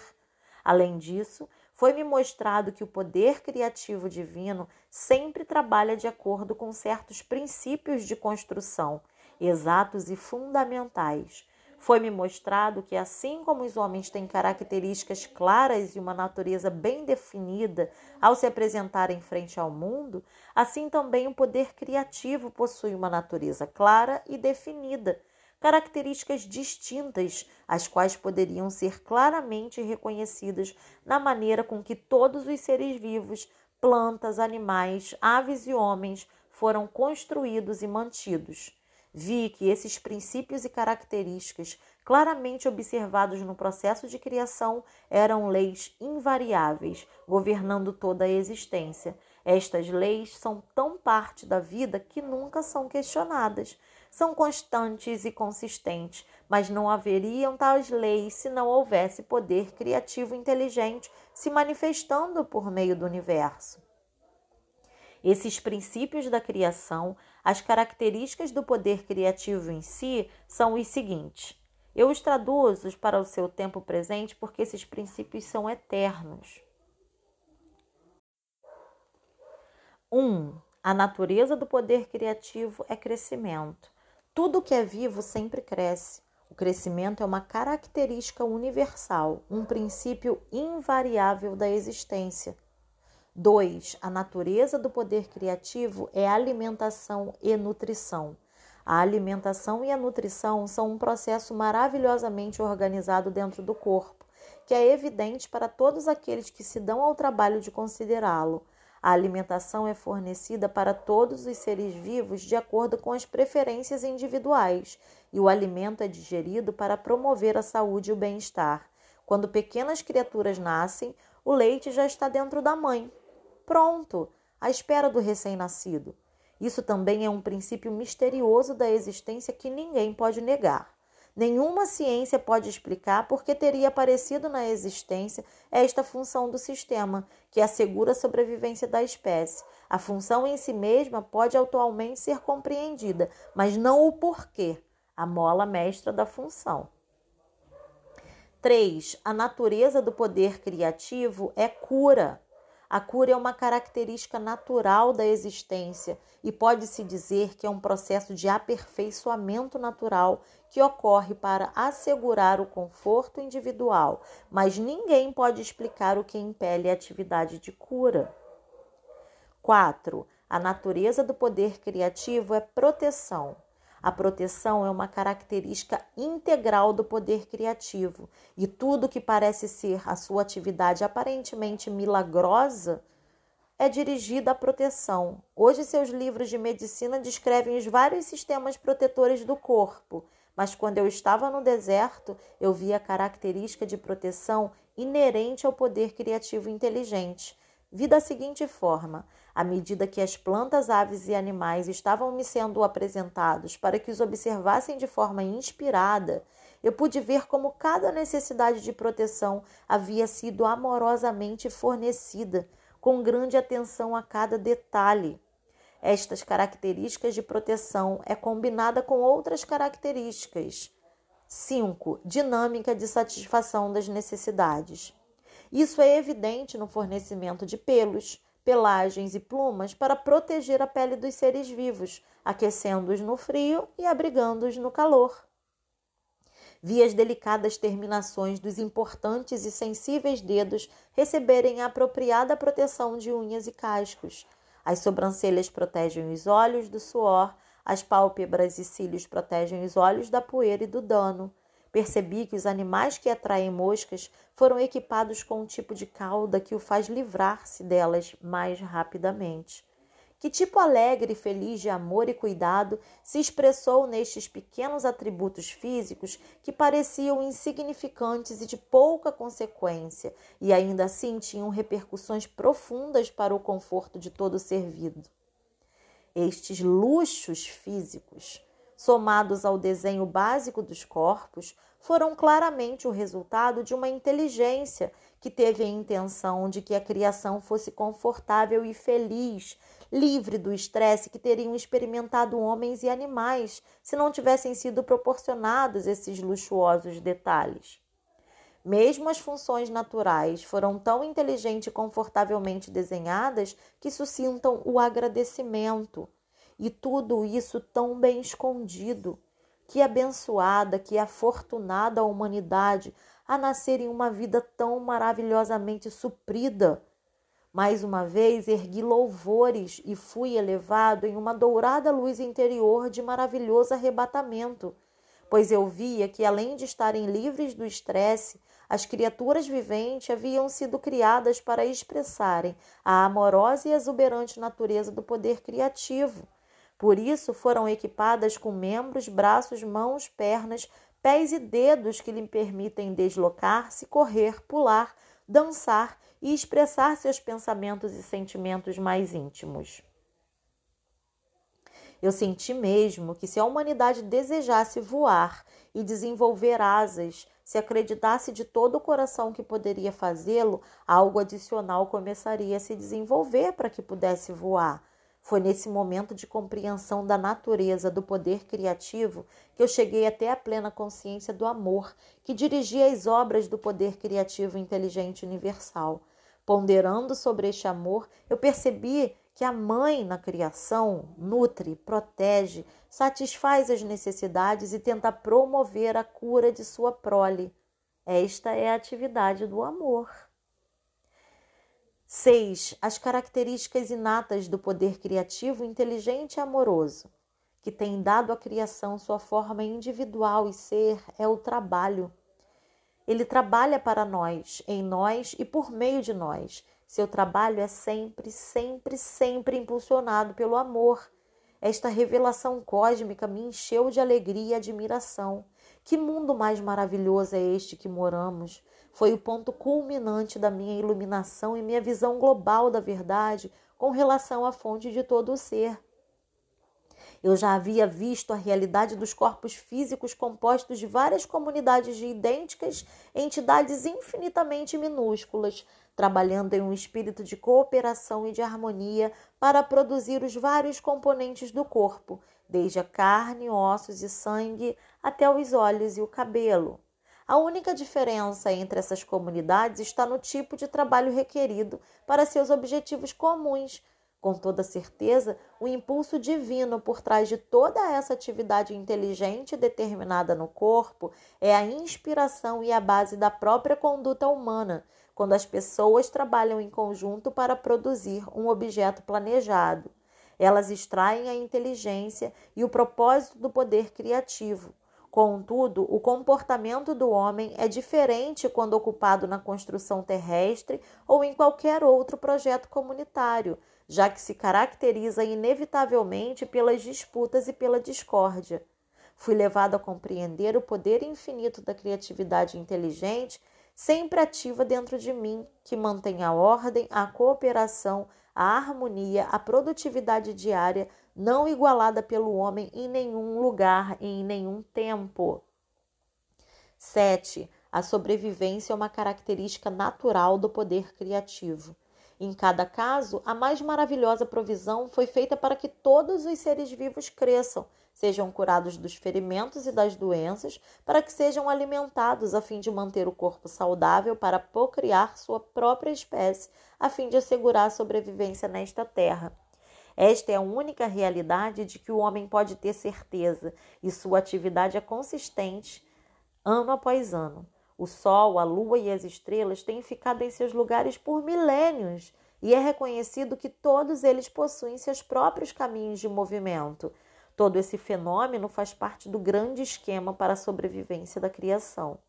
Além disso, foi-me mostrado que o poder criativo divino sempre trabalha de acordo com certos princípios de construção, exatos e fundamentais, foi-me mostrado que, assim como os homens têm características claras e uma natureza bem definida ao se apresentarem frente ao mundo, assim também o poder criativo possui uma natureza clara e definida, características distintas, as quais poderiam ser claramente reconhecidas na maneira com que todos os seres vivos, plantas, animais, aves e homens foram construídos e mantidos. Vi que esses princípios e características, claramente observados no processo de criação, eram leis invariáveis, governando toda a existência. Estas leis são tão parte da vida que nunca são questionadas. São constantes e consistentes, mas não haveriam tais leis se não houvesse poder criativo inteligente se manifestando por meio do universo. Esses princípios da criação, as características do poder criativo em si, são os seguintes. Eu os traduzo para o seu tempo presente porque esses princípios são eternos. 1. Um, a natureza do poder criativo é crescimento. Tudo que é vivo sempre cresce. O crescimento é uma característica universal, um princípio invariável da existência. 2. A natureza do poder criativo é alimentação e nutrição. A alimentação e a nutrição são um processo maravilhosamente organizado dentro do corpo, que é evidente para todos aqueles que se dão ao trabalho de considerá-lo. A alimentação é fornecida para todos os seres vivos de acordo com as preferências individuais, e o alimento é digerido para promover a saúde e o bem-estar. Quando pequenas criaturas nascem, o leite já está dentro da mãe, pronto, à espera do recém-nascido. Isso também é um princípio misterioso da existência que ninguém pode negar. Nenhuma ciência pode explicar por que teria aparecido na existência esta função do sistema, que assegura a sobrevivência da espécie. A função em si mesma pode atualmente ser compreendida, mas não o porquê, a mola mestra da função. 3. A natureza do poder criativo é cura. A cura é uma característica natural da existência e pode-se dizer que é um processo de aperfeiçoamento natural que ocorre para assegurar o conforto individual, mas ninguém pode explicar o que impele a atividade de cura. 4. A natureza do poder criativo é proteção. A proteção é uma característica integral do poder criativo, e tudo que parece ser a sua atividade aparentemente milagrosa é dirigida à proteção. Hoje, seus livros de medicina descrevem os vários sistemas protetores do corpo, mas quando eu estava no deserto, eu vi a característica de proteção inerente ao poder criativo inteligente. Vi da seguinte forma: à medida que as plantas, aves e animais estavam me sendo apresentados para que os observassem de forma inspirada, eu pude ver como cada necessidade de proteção havia sido amorosamente fornecida, com grande atenção a cada detalhe. Estas características de proteção é combinada com outras características. 5. Dinâmica de satisfação das necessidades. Isso é evidente no fornecimento de pelos, pelagens e plumas para proteger a pele dos seres vivos, aquecendo-os no frio e abrigando-os no calor. Vi as delicadas terminações dos importantes e sensíveis dedos receberem a apropriada proteção de unhas e cascos. As sobrancelhas protegem os olhos do suor, as pálpebras e cílios protegem os olhos da poeira e do dano. Percebi que os animais que atraem moscas foram equipados com um tipo de cauda que o faz livrar-se delas mais rapidamente. Que tipo alegre e feliz de amor e cuidado se expressou nestes pequenos atributos físicos que pareciam insignificantes e de pouca consequência, e ainda assim tinham repercussões profundas para o conforto de todo servido. Estes luxos físicos somados ao desenho básico dos corpos, foram claramente o resultado de uma inteligência que teve a intenção de que a criação fosse confortável e feliz, livre do estresse que teriam experimentado homens e animais se não tivessem sido proporcionados esses luxuosos detalhes. Mesmo as funções naturais foram tão inteligente e confortavelmente desenhadas que suscitam o agradecimento. E tudo isso tão bem escondido. Que abençoada, que afortunada a humanidade a nascer em uma vida tão maravilhosamente suprida. Mais uma vez ergui louvores e fui elevado em uma dourada luz interior de maravilhoso arrebatamento, pois eu via que, além de estarem livres do estresse, as criaturas viventes haviam sido criadas para expressarem a amorosa e exuberante natureza do poder criativo. Por isso foram equipadas com membros, braços, mãos, pernas, pés e dedos que lhe permitem deslocar-se, correr, pular, dançar e expressar seus pensamentos e sentimentos mais íntimos. Eu senti mesmo que se a humanidade desejasse voar e desenvolver asas, se acreditasse de todo o coração que poderia fazê-lo, algo adicional começaria a se desenvolver para que pudesse voar. Foi nesse momento de compreensão da natureza do poder criativo que eu cheguei até a plena consciência do amor que dirigia as obras do poder criativo inteligente universal. Ponderando sobre este amor, eu percebi que a mãe na criação nutre, protege, satisfaz as necessidades e tenta promover a cura de sua prole. Esta é a atividade do amor. 6. As características inatas do poder criativo, inteligente e amoroso, que tem dado à criação sua forma individual e ser, é o trabalho. Ele trabalha para nós, em nós e por meio de nós seu trabalho é sempre, sempre, sempre impulsionado pelo amor. Esta revelação cósmica me encheu de alegria e admiração. Que mundo mais maravilhoso é este que moramos? Foi o ponto culminante da minha iluminação e minha visão global da verdade com relação à fonte de todo o ser. Eu já havia visto a realidade dos corpos físicos compostos de várias comunidades de idênticas entidades infinitamente minúsculas, trabalhando em um espírito de cooperação e de harmonia para produzir os vários componentes do corpo, desde a carne, ossos e sangue até os olhos e o cabelo. A única diferença entre essas comunidades está no tipo de trabalho requerido para seus objetivos comuns. Com toda certeza, o impulso divino por trás de toda essa atividade inteligente determinada no corpo é a inspiração e a base da própria conduta humana, quando as pessoas trabalham em conjunto para produzir um objeto planejado. Elas extraem a inteligência e o propósito do poder criativo. Contudo, o comportamento do homem é diferente quando ocupado na construção terrestre ou em qualquer outro projeto comunitário, já que se caracteriza inevitavelmente pelas disputas e pela discórdia. Fui levado a compreender o poder infinito da criatividade inteligente sempre ativa dentro de mim, que mantém a ordem, a cooperação, a harmonia, a produtividade diária, não igualada pelo homem em nenhum lugar e em nenhum tempo. 7. A sobrevivência é uma característica natural do poder criativo. Em cada caso, a mais maravilhosa provisão foi feita para que todos os seres vivos cresçam, sejam curados dos ferimentos e das doenças, para que sejam alimentados a fim de manter o corpo saudável para procriar sua própria espécie, a fim de assegurar a sobrevivência nesta terra. Esta é a única realidade de que o homem pode ter certeza, e sua atividade é consistente ano após ano. O Sol, a Lua e as estrelas têm ficado em seus lugares por milênios, e é reconhecido que todos eles possuem seus próprios caminhos de movimento. Todo esse fenômeno faz parte do grande esquema para a sobrevivência da criação.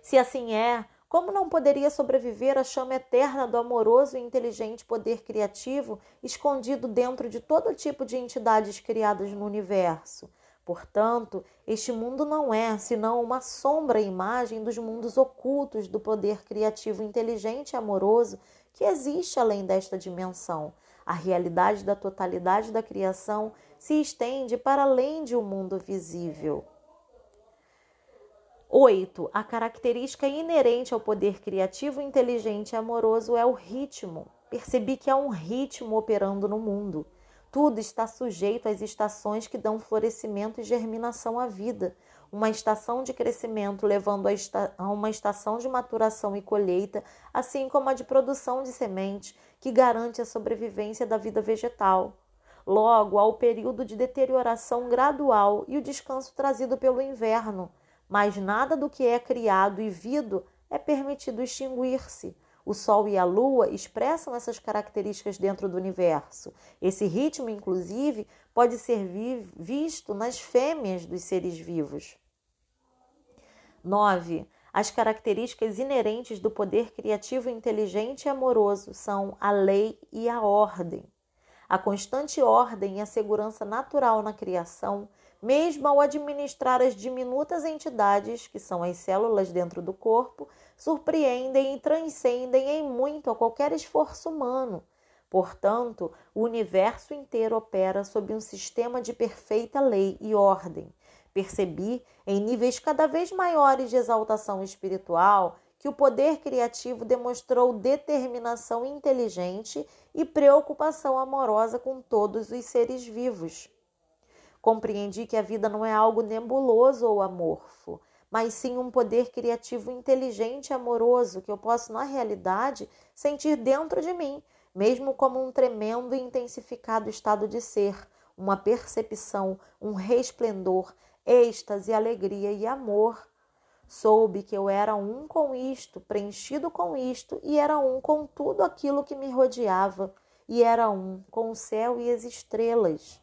Se assim é, como não poderia sobreviver a chama eterna do amoroso e inteligente poder criativo escondido dentro de todo tipo de entidades criadas no universo? Portanto, este mundo não é senão uma sombra imagem dos mundos ocultos do poder criativo inteligente e amoroso que existe além desta dimensão. A realidade da totalidade da criação se estende para além de um mundo visível. 8. A característica inerente ao poder criativo, inteligente e amoroso é o ritmo percebi que há um ritmo operando no mundo. Tudo está sujeito às estações que dão florescimento e germinação à vida. Uma estação de crescimento levando a, esta a uma estação de maturação e colheita, assim como a de produção de semente, que garante a sobrevivência da vida vegetal. Logo, há o período de deterioração gradual e o descanso trazido pelo inverno, mas nada do que é criado e vido é permitido extinguir-se. O Sol e a Lua expressam essas características dentro do universo. Esse ritmo, inclusive, pode ser vi visto nas fêmeas dos seres vivos. 9. As características inerentes do poder criativo, inteligente e amoroso são a lei e a ordem. A constante ordem e a segurança natural na criação, mesmo ao administrar as diminutas entidades, que são as células dentro do corpo, surpreendem e transcendem em muito a qualquer esforço humano. Portanto, o universo inteiro opera sob um sistema de perfeita lei e ordem. Percebi, em níveis cada vez maiores de exaltação espiritual, que o poder criativo demonstrou determinação inteligente e preocupação amorosa com todos os seres vivos. Compreendi que a vida não é algo nebuloso ou amorfo, mas sim um poder criativo inteligente e amoroso que eu posso, na realidade, sentir dentro de mim, mesmo como um tremendo e intensificado estado de ser, uma percepção, um resplendor, êxtase, alegria e amor Soube que eu era um com isto, preenchido com isto, e era um com tudo aquilo que me rodeava, e era um com o céu e as estrelas.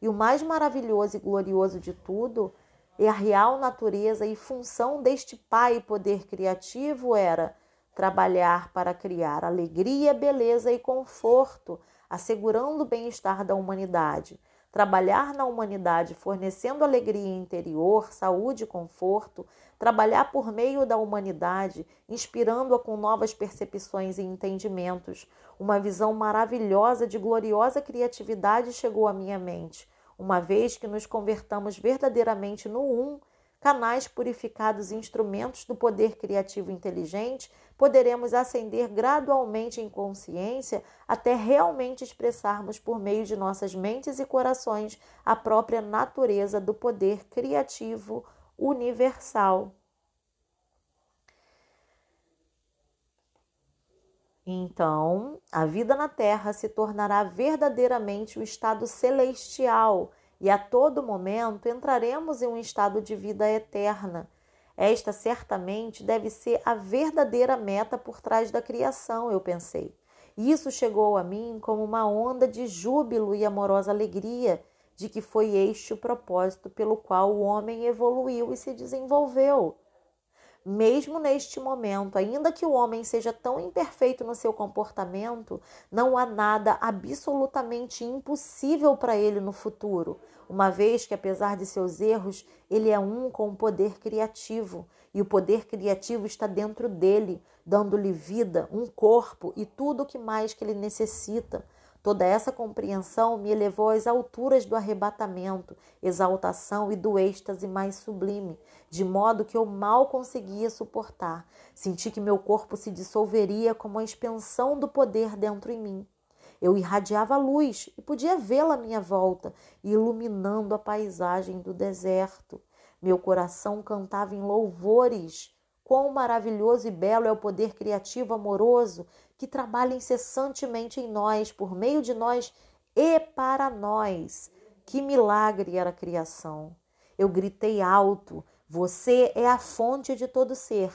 E o mais maravilhoso e glorioso de tudo, e a real natureza e função deste Pai poder criativo era trabalhar para criar alegria, beleza e conforto, assegurando o bem-estar da humanidade trabalhar na humanidade fornecendo alegria interior, saúde e conforto, trabalhar por meio da humanidade, inspirando-a com novas percepções e entendimentos. Uma visão maravilhosa de gloriosa criatividade chegou à minha mente, uma vez que nos convertamos verdadeiramente no Um, canais purificados e instrumentos do poder criativo inteligente, poderemos ascender gradualmente em consciência até realmente expressarmos por meio de nossas mentes e corações a própria natureza do poder criativo universal. Então, a vida na Terra se tornará verdadeiramente um estado celestial e a todo momento entraremos em um estado de vida eterna. Esta certamente deve ser a verdadeira meta por trás da criação, eu pensei. Isso chegou a mim como uma onda de júbilo e amorosa alegria de que foi este o propósito pelo qual o homem evoluiu e se desenvolveu. Mesmo neste momento, ainda que o homem seja tão imperfeito no seu comportamento, não há nada absolutamente impossível para ele no futuro, uma vez que, apesar de seus erros, ele é um com o poder criativo e o poder criativo está dentro dele, dando-lhe vida, um corpo e tudo o que mais que ele necessita. Toda essa compreensão me elevou às alturas do arrebatamento, exaltação e do êxtase mais sublime, de modo que eu mal conseguia suportar. Senti que meu corpo se dissolveria como a expansão do poder dentro em mim. Eu irradiava luz e podia vê-la à minha volta, iluminando a paisagem do deserto. Meu coração cantava em louvores. Quão maravilhoso e belo é o poder criativo amoroso que trabalha incessantemente em nós, por meio de nós e para nós. Que milagre era a criação! Eu gritei alto: Você é a fonte de todo ser.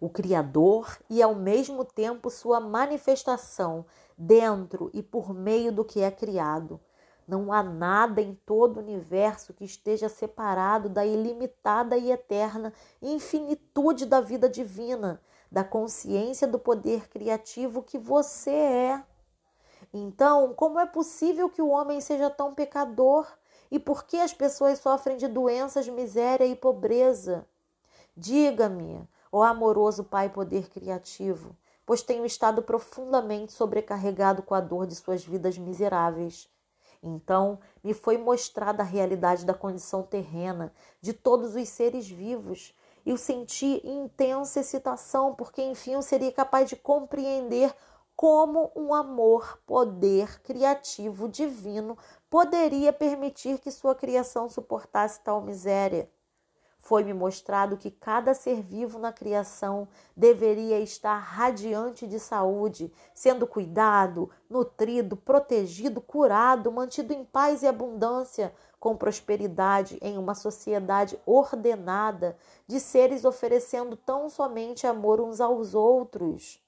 O Criador e ao mesmo tempo sua manifestação dentro e por meio do que é criado. Não há nada em todo o universo que esteja separado da ilimitada e eterna infinitude da vida divina da consciência do poder criativo que você é. Então, como é possível que o homem seja tão pecador? E por que as pessoas sofrem de doenças, miséria e pobreza? Diga-me, ó amoroso Pai Poder Criativo, pois tenho estado profundamente sobrecarregado com a dor de suas vidas miseráveis. Então me foi mostrada a realidade da condição terrena de todos os seres vivos Eu senti intensa excitação, porque enfim eu seria capaz de compreender como um amor, poder criativo divino poderia permitir que sua criação suportasse tal miséria. Foi-me mostrado que cada ser vivo na criação deveria estar radiante de saúde, sendo cuidado, nutrido, protegido, curado, mantido em paz e abundância, com prosperidade em uma sociedade ordenada de seres oferecendo tão somente amor uns aos outros.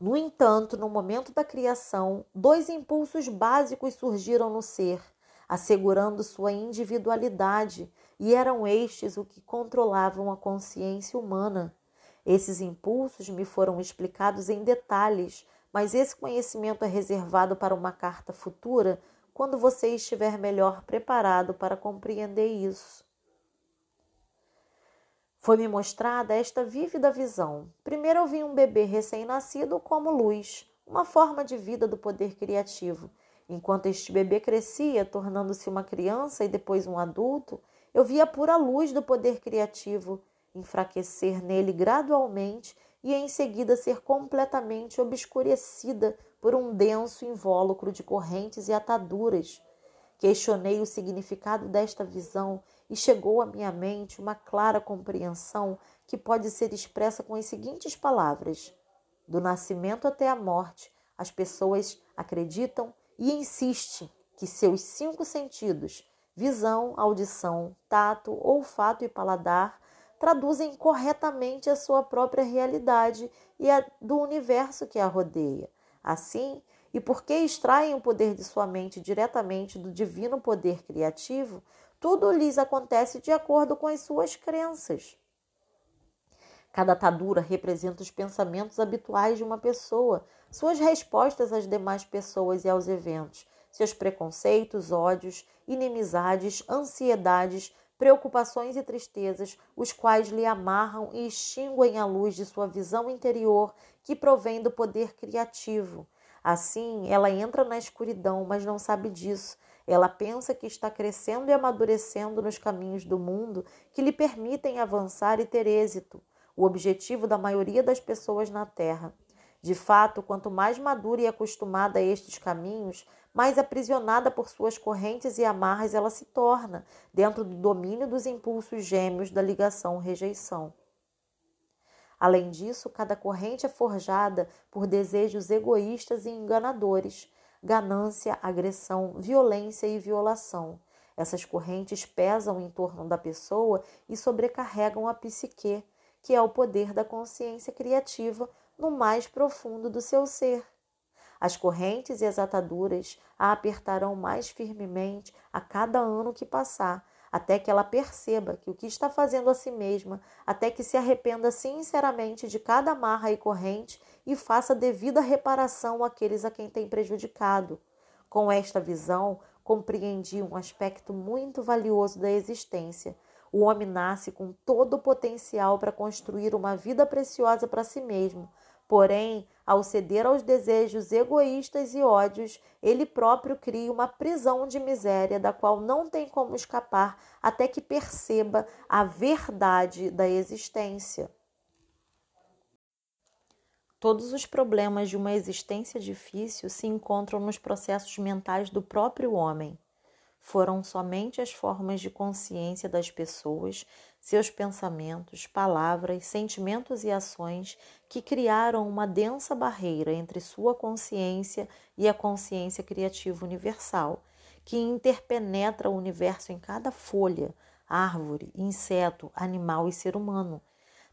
No entanto, no momento da criação, dois impulsos básicos surgiram no ser, assegurando sua individualidade e eram estes o que controlavam a consciência humana. Esses impulsos me foram explicados em detalhes, mas esse conhecimento é reservado para uma carta futura, quando você estiver melhor preparado para compreender isso. Foi-me mostrada esta vívida visão. Primeiro eu vi um bebê recém-nascido como luz, uma forma de vida do poder criativo. Enquanto este bebê crescia, tornando-se uma criança e depois um adulto, eu vi a pura luz do poder criativo enfraquecer nele gradualmente e em seguida ser completamente obscurecida por um denso invólucro de correntes e ataduras. Questionei o significado desta visão e chegou à minha mente uma clara compreensão que pode ser expressa com as seguintes palavras: Do nascimento até a morte, as pessoas acreditam e insistem que seus cinco sentidos visão, audição, tato, olfato e paladar traduzem corretamente a sua própria realidade e a do universo que a rodeia. Assim, e porque extraem o poder de sua mente diretamente do divino poder criativo, tudo lhes acontece de acordo com as suas crenças. Cada atadura representa os pensamentos habituais de uma pessoa, suas respostas às demais pessoas e aos eventos, seus preconceitos, ódios, inimizades, ansiedades, preocupações e tristezas, os quais lhe amarram e extinguem a luz de sua visão interior que provém do poder criativo. Assim, ela entra na escuridão, mas não sabe disso. Ela pensa que está crescendo e amadurecendo nos caminhos do mundo que lhe permitem avançar e ter êxito, o objetivo da maioria das pessoas na Terra. De fato, quanto mais madura e acostumada a estes caminhos, mais aprisionada por suas correntes e amarras ela se torna, dentro do domínio dos impulsos gêmeos da ligação-rejeição. Além disso, cada corrente é forjada por desejos egoístas e enganadores, ganância, agressão, violência e violação. Essas correntes pesam em torno da pessoa e sobrecarregam a psique, que é o poder da consciência criativa no mais profundo do seu ser. As correntes e as ataduras a apertarão mais firmemente a cada ano que passar, até que ela perceba que o que está fazendo a si mesma, até que se arrependa sinceramente de cada amarra e corrente e faça devida reparação àqueles a quem tem prejudicado. Com esta visão, compreendi um aspecto muito valioso da existência. O homem nasce com todo o potencial para construir uma vida preciosa para si mesmo, Porém, ao ceder aos desejos egoístas e ódios, ele próprio cria uma prisão de miséria da qual não tem como escapar até que perceba a verdade da existência. Todos os problemas de uma existência difícil se encontram nos processos mentais do próprio homem. Foram somente as formas de consciência das pessoas seus pensamentos, palavras, sentimentos e ações que criaram uma densa barreira entre sua consciência e a consciência criativa universal, que interpenetra o universo em cada folha, árvore, inseto, animal e ser humano.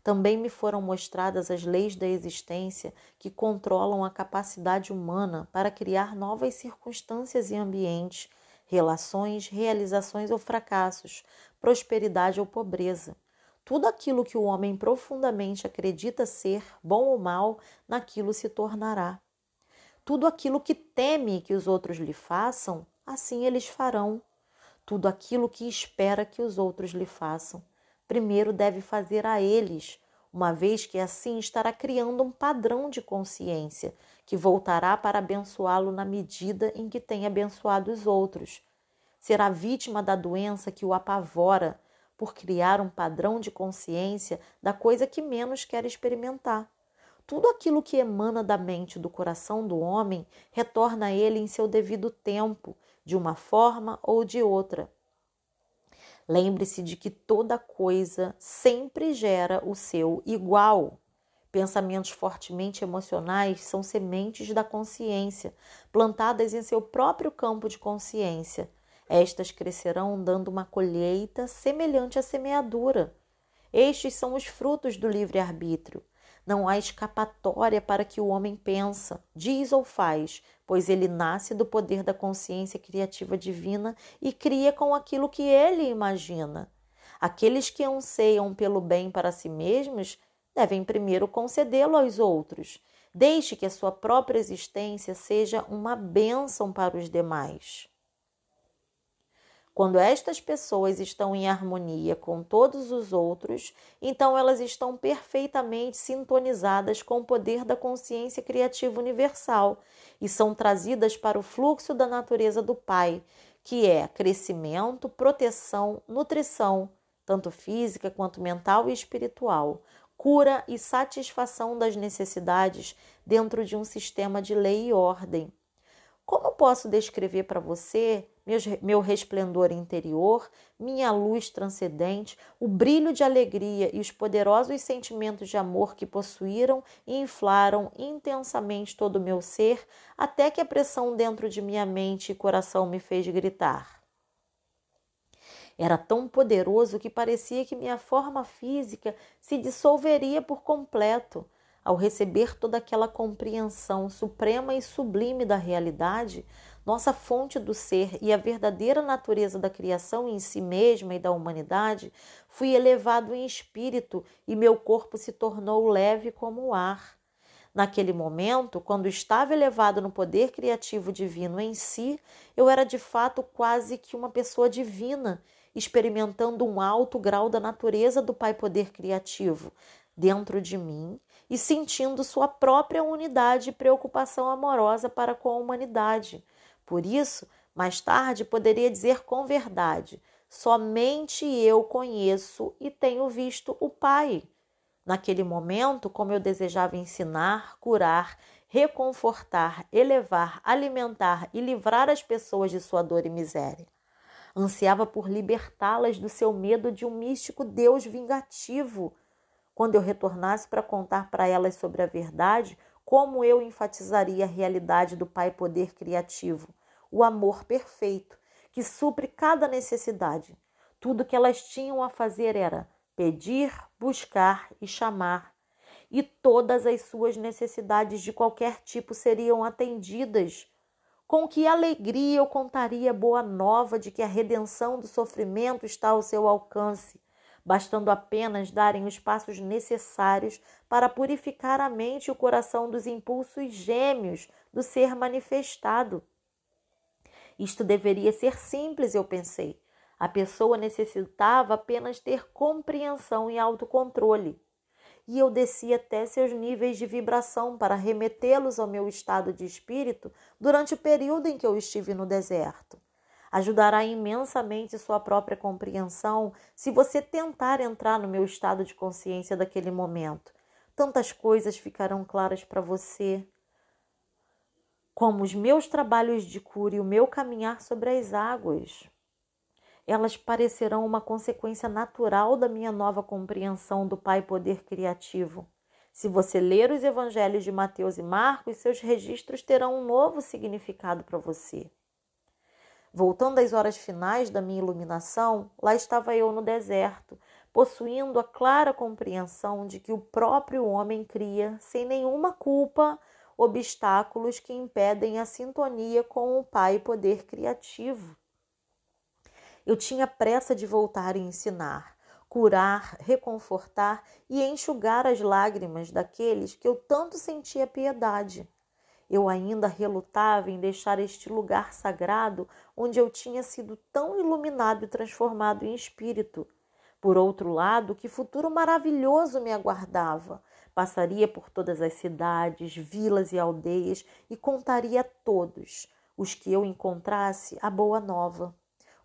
Também me foram mostradas as leis da existência que controlam a capacidade humana para criar novas circunstâncias e ambientes relações, realizações ou fracassos, prosperidade ou pobreza. Tudo aquilo que o homem profundamente acredita ser, bom ou mal, naquilo se tornará. Tudo aquilo que teme que os outros lhe façam, assim eles farão. Tudo aquilo que espera que os outros lhe façam, primeiro deve fazer a eles, uma vez que assim estará criando um padrão de consciência que voltará para abençoá-lo na medida em que tem abençoado os outros. Será vítima da doença que o apavora, por criar um padrão de consciência da coisa que menos quer experimentar. Tudo aquilo que emana da mente do coração do homem retorna a ele em seu devido tempo, de uma forma ou de outra. Lembre-se de que toda coisa sempre gera o seu igual. Pensamentos fortemente emocionais são sementes da consciência, plantadas em seu próprio campo de consciência. Estas crescerão dando uma colheita semelhante à semeadura. Estes são os frutos do livre-arbítrio. Não há escapatória para que o homem pensa, diz ou faz, pois ele nasce do poder da consciência criativa divina e cria com aquilo que ele imagina. Aqueles que anseiam pelo bem para si mesmos devem primeiro concedê-lo aos outros. Deixe que a sua própria existência seja uma bênção para os demais. Quando estas pessoas estão em harmonia com todos os outros, então elas estão perfeitamente sintonizadas com o poder da consciência criativa universal e são trazidas para o fluxo da natureza do Pai, que é crescimento, proteção, nutrição, tanto física quanto mental e espiritual, cura e satisfação das necessidades dentro de um sistema de lei e ordem. Como posso descrever para você meu resplendor interior, minha luz transcendente, o brilho de alegria e os poderosos sentimentos de amor que possuíram e inflaram intensamente todo o meu ser, até que a pressão dentro de minha mente e coração me fez gritar. Era tão poderoso que parecia que minha forma física se dissolveria por completo. Ao receber toda aquela compreensão suprema e sublime da realidade, nossa fonte do ser e a verdadeira natureza da criação em si mesma e da humanidade, fui elevado em espírito e meu corpo se tornou leve como o ar. Naquele momento, quando estava elevado no poder criativo divino em si, eu era de fato quase que uma pessoa divina, experimentando um alto grau da natureza do Pai Poder Criativo dentro de mim e sentindo sua própria unidade e preocupação amorosa para com a humanidade. Por isso, mais tarde poderia dizer com verdade: somente eu conheço e tenho visto o Pai. Naquele momento, como eu desejava ensinar, curar, reconfortar, elevar, alimentar e livrar as pessoas de sua dor e miséria. Ansiava por libertá-las do seu medo de um místico Deus vingativo. Quando eu retornasse para contar para elas sobre a verdade, como eu enfatizaria a realidade do Pai Poder Criativo, o amor perfeito, que supre cada necessidade. Tudo que elas tinham a fazer era pedir, buscar e chamar, e todas as suas necessidades de qualquer tipo seriam atendidas. Com que alegria eu contaria boa nova de que a redenção do sofrimento está ao seu alcance, bastando apenas darem os passos necessários para purificar a mente e o coração dos impulsos gêmeos do ser manifestado. Isto deveria ser simples, eu pensei. A pessoa necessitava apenas ter compreensão e autocontrole. E eu desci até seus níveis de vibração para remetê-los ao meu estado de espírito durante o período em que eu estive no deserto. Ajudará imensamente sua própria compreensão se você tentar entrar no meu estado de consciência daquele momento. Tantas coisas ficarão claras para você como os meus trabalhos de cura e o meu caminhar sobre as águas. Elas parecerão uma consequência natural da minha nova compreensão do Pai Poder Criativo. Se você ler os evangelhos de Mateus e Marcos, seus registros terão um novo significado para você. Voltando às horas finais da minha iluminação, lá estava eu no deserto, possuindo a clara compreensão de que o próprio homem cria, sem nenhuma culpa, obstáculos que impedem a sintonia com o Pai Poder Criativo. Eu tinha pressa de voltar e ensinar, curar, reconfortar e enxugar as lágrimas daqueles que eu tanto sentia piedade. Eu ainda relutava em deixar este lugar sagrado onde eu tinha sido tão iluminado e transformado em espírito. Por outro lado, que futuro maravilhoso me aguardava! Passaria por todas as cidades, vilas e aldeias e contaria a todos os que eu encontrasse a boa nova.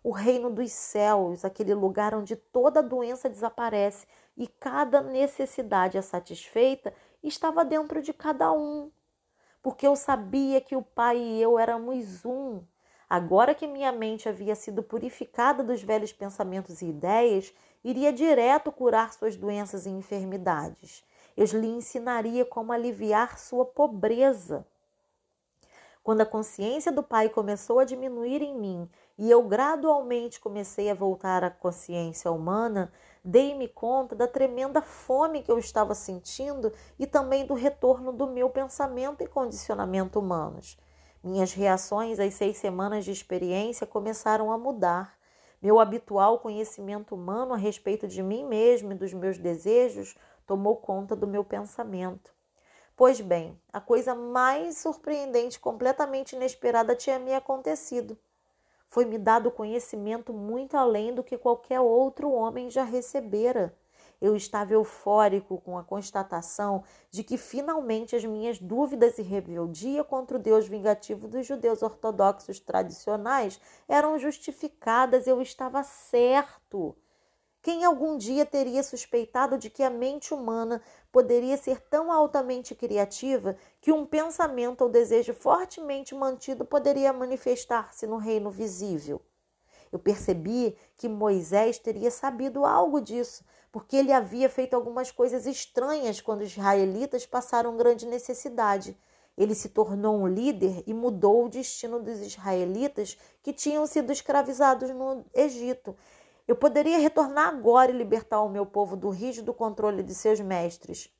o reino dos céus, aquele lugar onde toda doença desaparece e cada necessidade é satisfeita, estava dentro de cada um. Porque eu sabia que o Pai e eu éramos um. Agora que minha mente havia sido purificada dos velhos pensamentos e ideias, iria direto curar suas doenças e enfermidades. Eu lhe ensinaria como aliviar sua pobreza. Quando a consciência do Pai começou a diminuir em mim e eu gradualmente comecei a voltar à consciência humana, dei-me conta da tremenda fome que eu estava sentindo e também do retorno do meu pensamento e condicionamento humanos. Minhas reações às seis semanas de experiência começaram a mudar. Meu habitual conhecimento humano a respeito de mim mesmo e dos meus desejos tomou conta do meu pensamento. Pois bem, a coisa mais surpreendente, completamente inesperada, tinha me acontecido. Foi-me dado conhecimento muito além do que qualquer outro homem já recebera. Eu estava eufórico com a constatação de que finalmente as minhas dúvidas e rebeldia contra o Deus vingativo dos judeus ortodoxos tradicionais eram justificadas. Eu estava certo. Quem algum dia teria suspeitado de que a mente humana poderia ser tão altamente criativa que um pensamento ou desejo fortemente mantido poderia manifestar-se no reino visível? Eu percebi que Moisés teria sabido algo disso, porque ele havia feito algumas coisas estranhas quando os israelitas passaram grande necessidade. Ele se tornou um líder e mudou o destino dos israelitas que tinham sido escravizados no Egito. Eu poderia retornar agora e libertar o meu povo do rígido controle de seus mestres.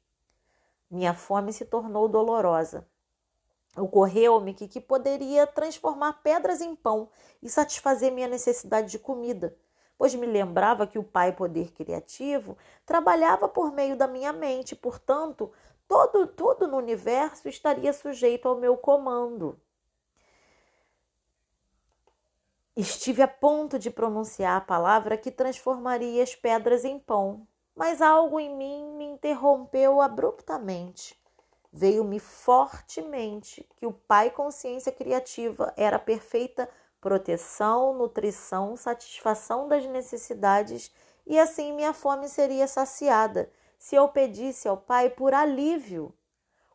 Minha fome se tornou dolorosa. Ocorreu-me que, que poderia transformar pedras em pão e satisfazer minha necessidade de comida, pois me lembrava que o Pai Poder Criativo trabalhava por meio da minha mente, portanto, todo, tudo no universo estaria sujeito ao meu comando. Estive a ponto de pronunciar a palavra que transformaria as pedras em pão, mas algo em mim me interrompeu abruptamente. Veio-me fortemente que o Pai Consciência Criativa era a perfeita proteção, nutrição, satisfação das necessidades e assim minha fome seria saciada se eu pedisse ao Pai por alívio.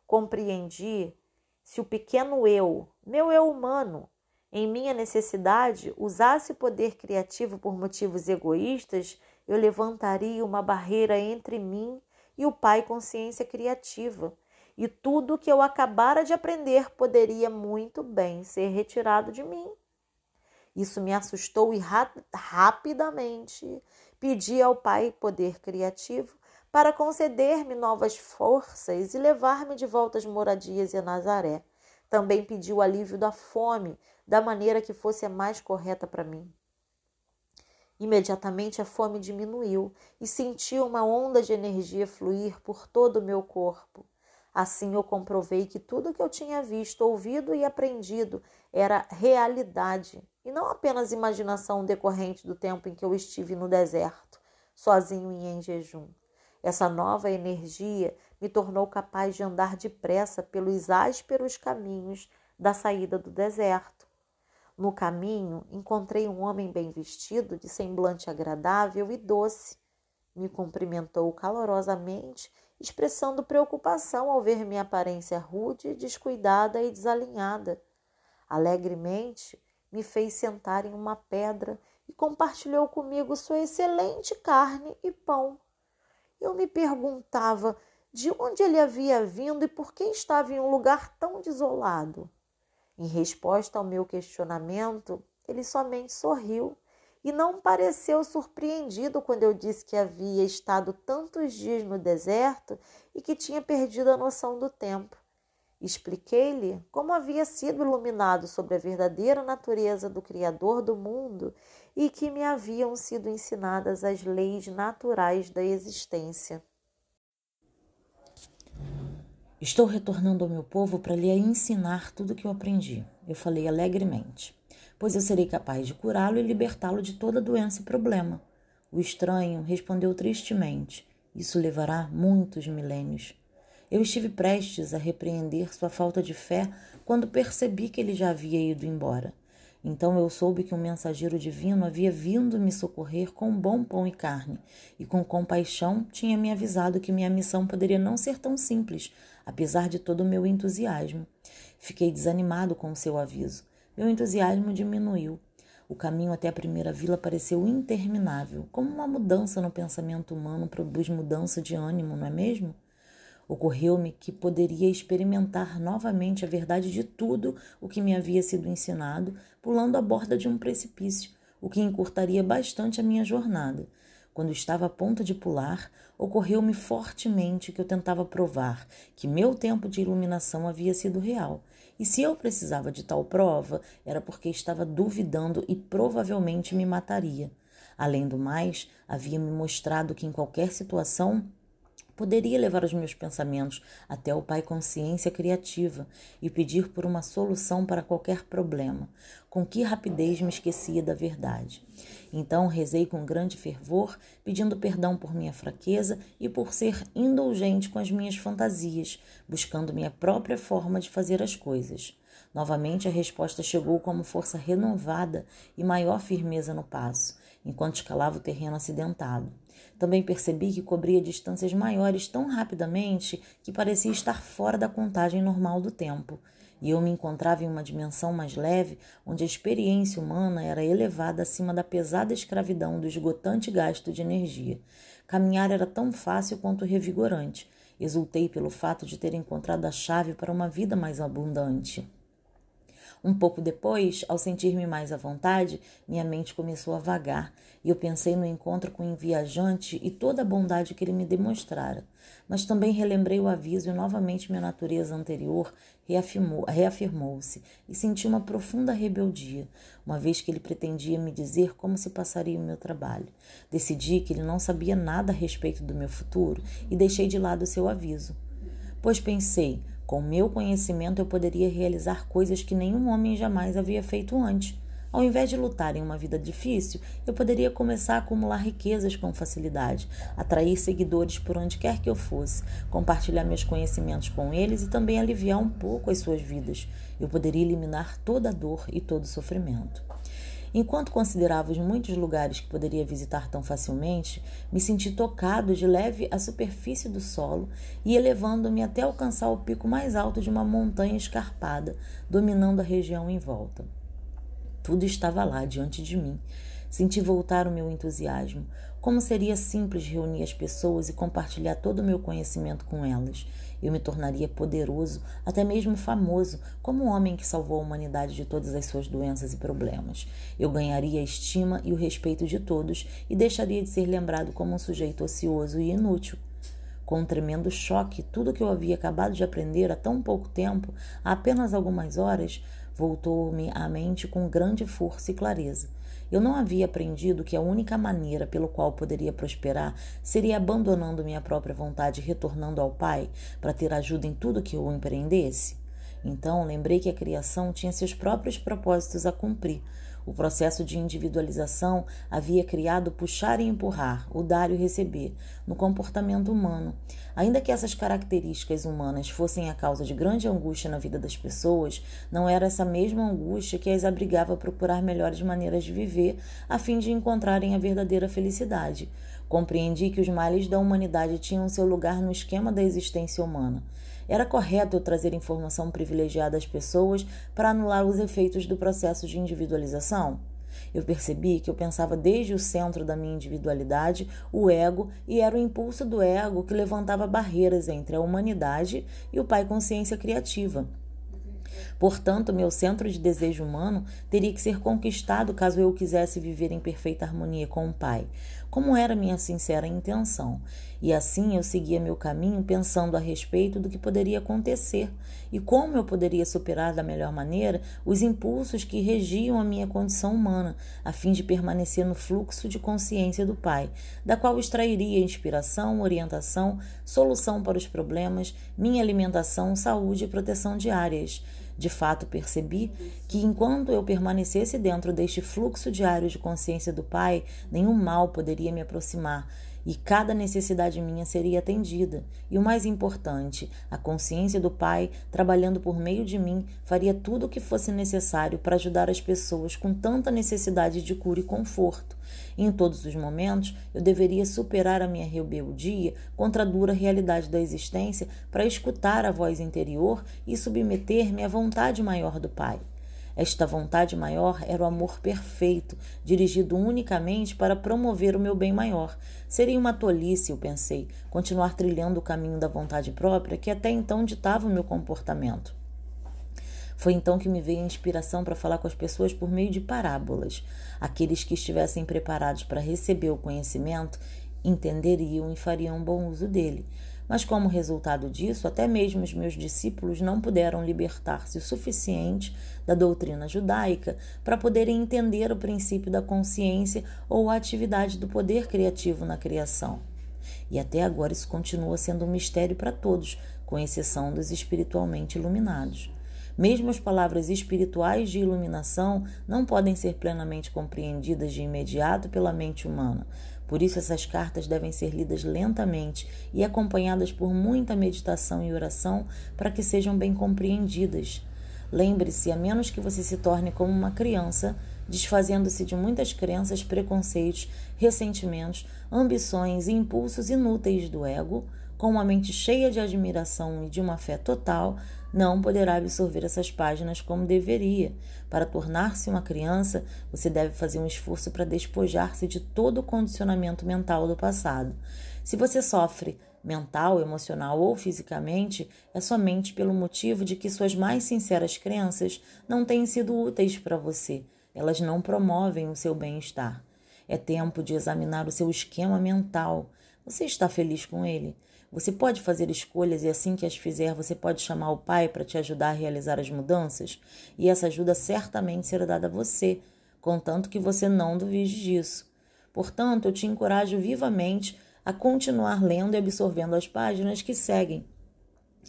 Compreendi se o pequeno eu, meu eu humano, em minha necessidade, usasse o poder criativo por motivos egoístas, eu levantaria uma barreira entre mim e o Pai Consciência Criativa, e tudo que eu acabara de aprender poderia muito bem ser retirado de mim. Isso me assustou e ra rapidamente pedi ao Pai Poder Criativo para conceder-me novas forças e levar-me de volta às moradias e a Nazaré. Também pedi o alívio da fome da maneira que fosse a mais correta para mim. Imediatamente a fome diminuiu e senti uma onda de energia fluir por todo o meu corpo. Assim eu comprovei que tudo que eu tinha visto, ouvido e aprendido era realidade e não apenas imaginação decorrente do tempo em que eu estive no deserto, sozinho e em jejum. Essa nova energia me tornou capaz de andar depressa pelos ásperos caminhos da saída do deserto. No caminho, encontrei um homem bem vestido, de semblante agradável e doce. Me cumprimentou calorosamente, expressando preocupação ao ver minha aparência rude, descuidada e desalinhada. Alegremente, me fez sentar em uma pedra e compartilhou comigo sua excelente carne e pão. Eu me perguntava de onde ele havia vindo e por que estava em um lugar tão desolado. Em resposta ao meu questionamento, ele somente sorriu e não pareceu surpreendido quando eu disse que havia estado tantos dias no deserto e que tinha perdido a noção do tempo. Expliquei-lhe como havia sido iluminado sobre a verdadeira natureza do Criador do mundo e que me haviam sido ensinadas as leis naturais da existência. Estou retornando ao meu povo para lhe ensinar tudo o que eu aprendi. Eu falei alegremente, pois eu serei capaz de curá-lo e libertá-lo de toda doença e problema. O estranho respondeu tristemente: Isso levará muitos milênios. Eu estive prestes a repreender sua falta de fé quando percebi que ele já havia ido embora. Então eu soube que um mensageiro divino havia vindo me socorrer com bom pão e carne, e com compaixão tinha me avisado que minha missão poderia não ser tão simples, apesar de todo o meu entusiasmo. Fiquei desanimado com o seu aviso. Meu entusiasmo diminuiu. O caminho até a primeira vila pareceu interminável, como uma mudança no pensamento humano produz mudança de ânimo, não é mesmo? Ocorreu-me que poderia experimentar novamente a verdade de tudo o que me havia sido ensinado, pulando a borda de um precipício, o que encurtaria bastante a minha jornada. Quando estava a ponto de pular, ocorreu-me fortemente que eu tentava provar que meu tempo de iluminação havia sido real. E se eu precisava de tal prova, era porque estava duvidando e provavelmente me mataria. Além do mais, havia me mostrado que em qualquer situação Poderia levar os meus pensamentos até o Pai Consciência Criativa e pedir por uma solução para qualquer problema. Com que rapidez me esquecia da verdade. Então rezei com grande fervor, pedindo perdão por minha fraqueza e por ser indulgente com as minhas fantasias, buscando minha própria forma de fazer as coisas. Novamente a resposta chegou como força renovada e maior firmeza no passo, enquanto escalava o terreno acidentado. Também percebi que cobria distâncias maiores tão rapidamente que parecia estar fora da contagem normal do tempo, e eu me encontrava em uma dimensão mais leve, onde a experiência humana era elevada acima da pesada escravidão do esgotante gasto de energia. Caminhar era tão fácil quanto revigorante. Exultei pelo fato de ter encontrado a chave para uma vida mais abundante. Um pouco depois, ao sentir-me mais à vontade, minha mente começou a vagar e eu pensei no encontro com o viajante e toda a bondade que ele me demonstrara. Mas também relembrei o aviso e novamente minha natureza anterior reafirmou-se e senti uma profunda rebeldia, uma vez que ele pretendia me dizer como se passaria o meu trabalho. Decidi que ele não sabia nada a respeito do meu futuro e deixei de lado seu aviso. Pois pensei, com meu conhecimento, eu poderia realizar coisas que nenhum homem jamais havia feito antes. Ao invés de lutar em uma vida difícil, eu poderia começar a acumular riquezas com facilidade, atrair seguidores por onde quer que eu fosse, compartilhar meus conhecimentos com eles e também aliviar um pouco as suas vidas. Eu poderia eliminar toda a dor e todo o sofrimento. Enquanto considerava os muitos lugares que poderia visitar tão facilmente, me senti tocado de leve à superfície do solo e elevando-me até alcançar o pico mais alto de uma montanha escarpada, dominando a região em volta. Tudo estava lá diante de mim. Senti voltar o meu entusiasmo. Como seria simples reunir as pessoas e compartilhar todo o meu conhecimento com elas. Eu me tornaria poderoso, até mesmo famoso, como o homem que salvou a humanidade de todas as suas doenças e problemas. Eu ganharia a estima e o respeito de todos e deixaria de ser lembrado como um sujeito ocioso e inútil. Com um tremendo choque, tudo que eu havia acabado de aprender há tão pouco tempo, há apenas algumas horas, voltou-me à mente com grande força e clareza. Eu não havia aprendido que a única maneira pelo qual poderia prosperar seria abandonando minha própria vontade e retornando ao Pai para ter ajuda em tudo que eu empreendesse? Então lembrei que a criação tinha seus próprios propósitos a cumprir o processo de individualização havia criado puxar e empurrar, o dar e o receber, no comportamento humano. Ainda que essas características humanas fossem a causa de grande angústia na vida das pessoas, não era essa mesma angústia que as abrigava a procurar melhores maneiras de viver a fim de encontrarem a verdadeira felicidade. Compreendi que os males da humanidade tinham seu lugar no esquema da existência humana. Era correto eu trazer informação privilegiada às pessoas para anular os efeitos do processo de individualização? Eu percebi que eu pensava desde o centro da minha individualidade, o ego, e era o impulso do ego que levantava barreiras entre a humanidade e o Pai Consciência Criativa. Portanto, meu centro de desejo humano teria que ser conquistado caso eu quisesse viver em perfeita harmonia com o Pai, como era minha sincera intenção. E assim eu seguia meu caminho pensando a respeito do que poderia acontecer e como eu poderia superar da melhor maneira os impulsos que regiam a minha condição humana, a fim de permanecer no fluxo de consciência do Pai, da qual extrairia inspiração, orientação, solução para os problemas, minha alimentação, saúde e proteção diárias. De fato, percebi que enquanto eu permanecesse dentro deste fluxo diário de consciência do Pai, nenhum mal poderia me aproximar e cada necessidade minha seria atendida. E o mais importante, a consciência do Pai, trabalhando por meio de mim, faria tudo o que fosse necessário para ajudar as pessoas com tanta necessidade de cura e conforto. E em todos os momentos, eu deveria superar a minha rebeldia contra a dura realidade da existência para escutar a voz interior e submeter-me à vontade maior do Pai. Esta vontade maior era o amor perfeito, dirigido unicamente para promover o meu bem maior. Seria uma tolice, eu pensei, continuar trilhando o caminho da vontade própria que até então ditava o meu comportamento. Foi então que me veio a inspiração para falar com as pessoas por meio de parábolas. Aqueles que estivessem preparados para receber o conhecimento entenderiam e fariam bom uso dele. Mas, como resultado disso, até mesmo os meus discípulos não puderam libertar-se o suficiente da doutrina judaica para poderem entender o princípio da consciência ou a atividade do poder criativo na criação. E até agora isso continua sendo um mistério para todos, com exceção dos espiritualmente iluminados. Mesmo as palavras espirituais de iluminação não podem ser plenamente compreendidas de imediato pela mente humana, por isso, essas cartas devem ser lidas lentamente e acompanhadas por muita meditação e oração para que sejam bem compreendidas. Lembre-se, a menos que você se torne como uma criança, desfazendo-se de muitas crenças, preconceitos, ressentimentos, ambições e impulsos inúteis do ego, com uma mente cheia de admiração e de uma fé total, não poderá absorver essas páginas como deveria. Para tornar-se uma criança, você deve fazer um esforço para despojar-se de todo o condicionamento mental do passado. Se você sofre mental, emocional ou fisicamente, é somente pelo motivo de que suas mais sinceras crenças não têm sido úteis para você. Elas não promovem o seu bem-estar. É tempo de examinar o seu esquema mental. Você está feliz com ele? Você pode fazer escolhas e assim que as fizer, você pode chamar o Pai para te ajudar a realizar as mudanças? E essa ajuda certamente será dada a você, contanto que você não duvide disso. Portanto, eu te encorajo vivamente a continuar lendo e absorvendo as páginas que seguem.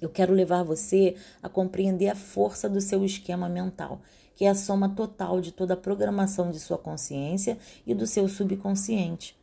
Eu quero levar você a compreender a força do seu esquema mental, que é a soma total de toda a programação de sua consciência e do seu subconsciente.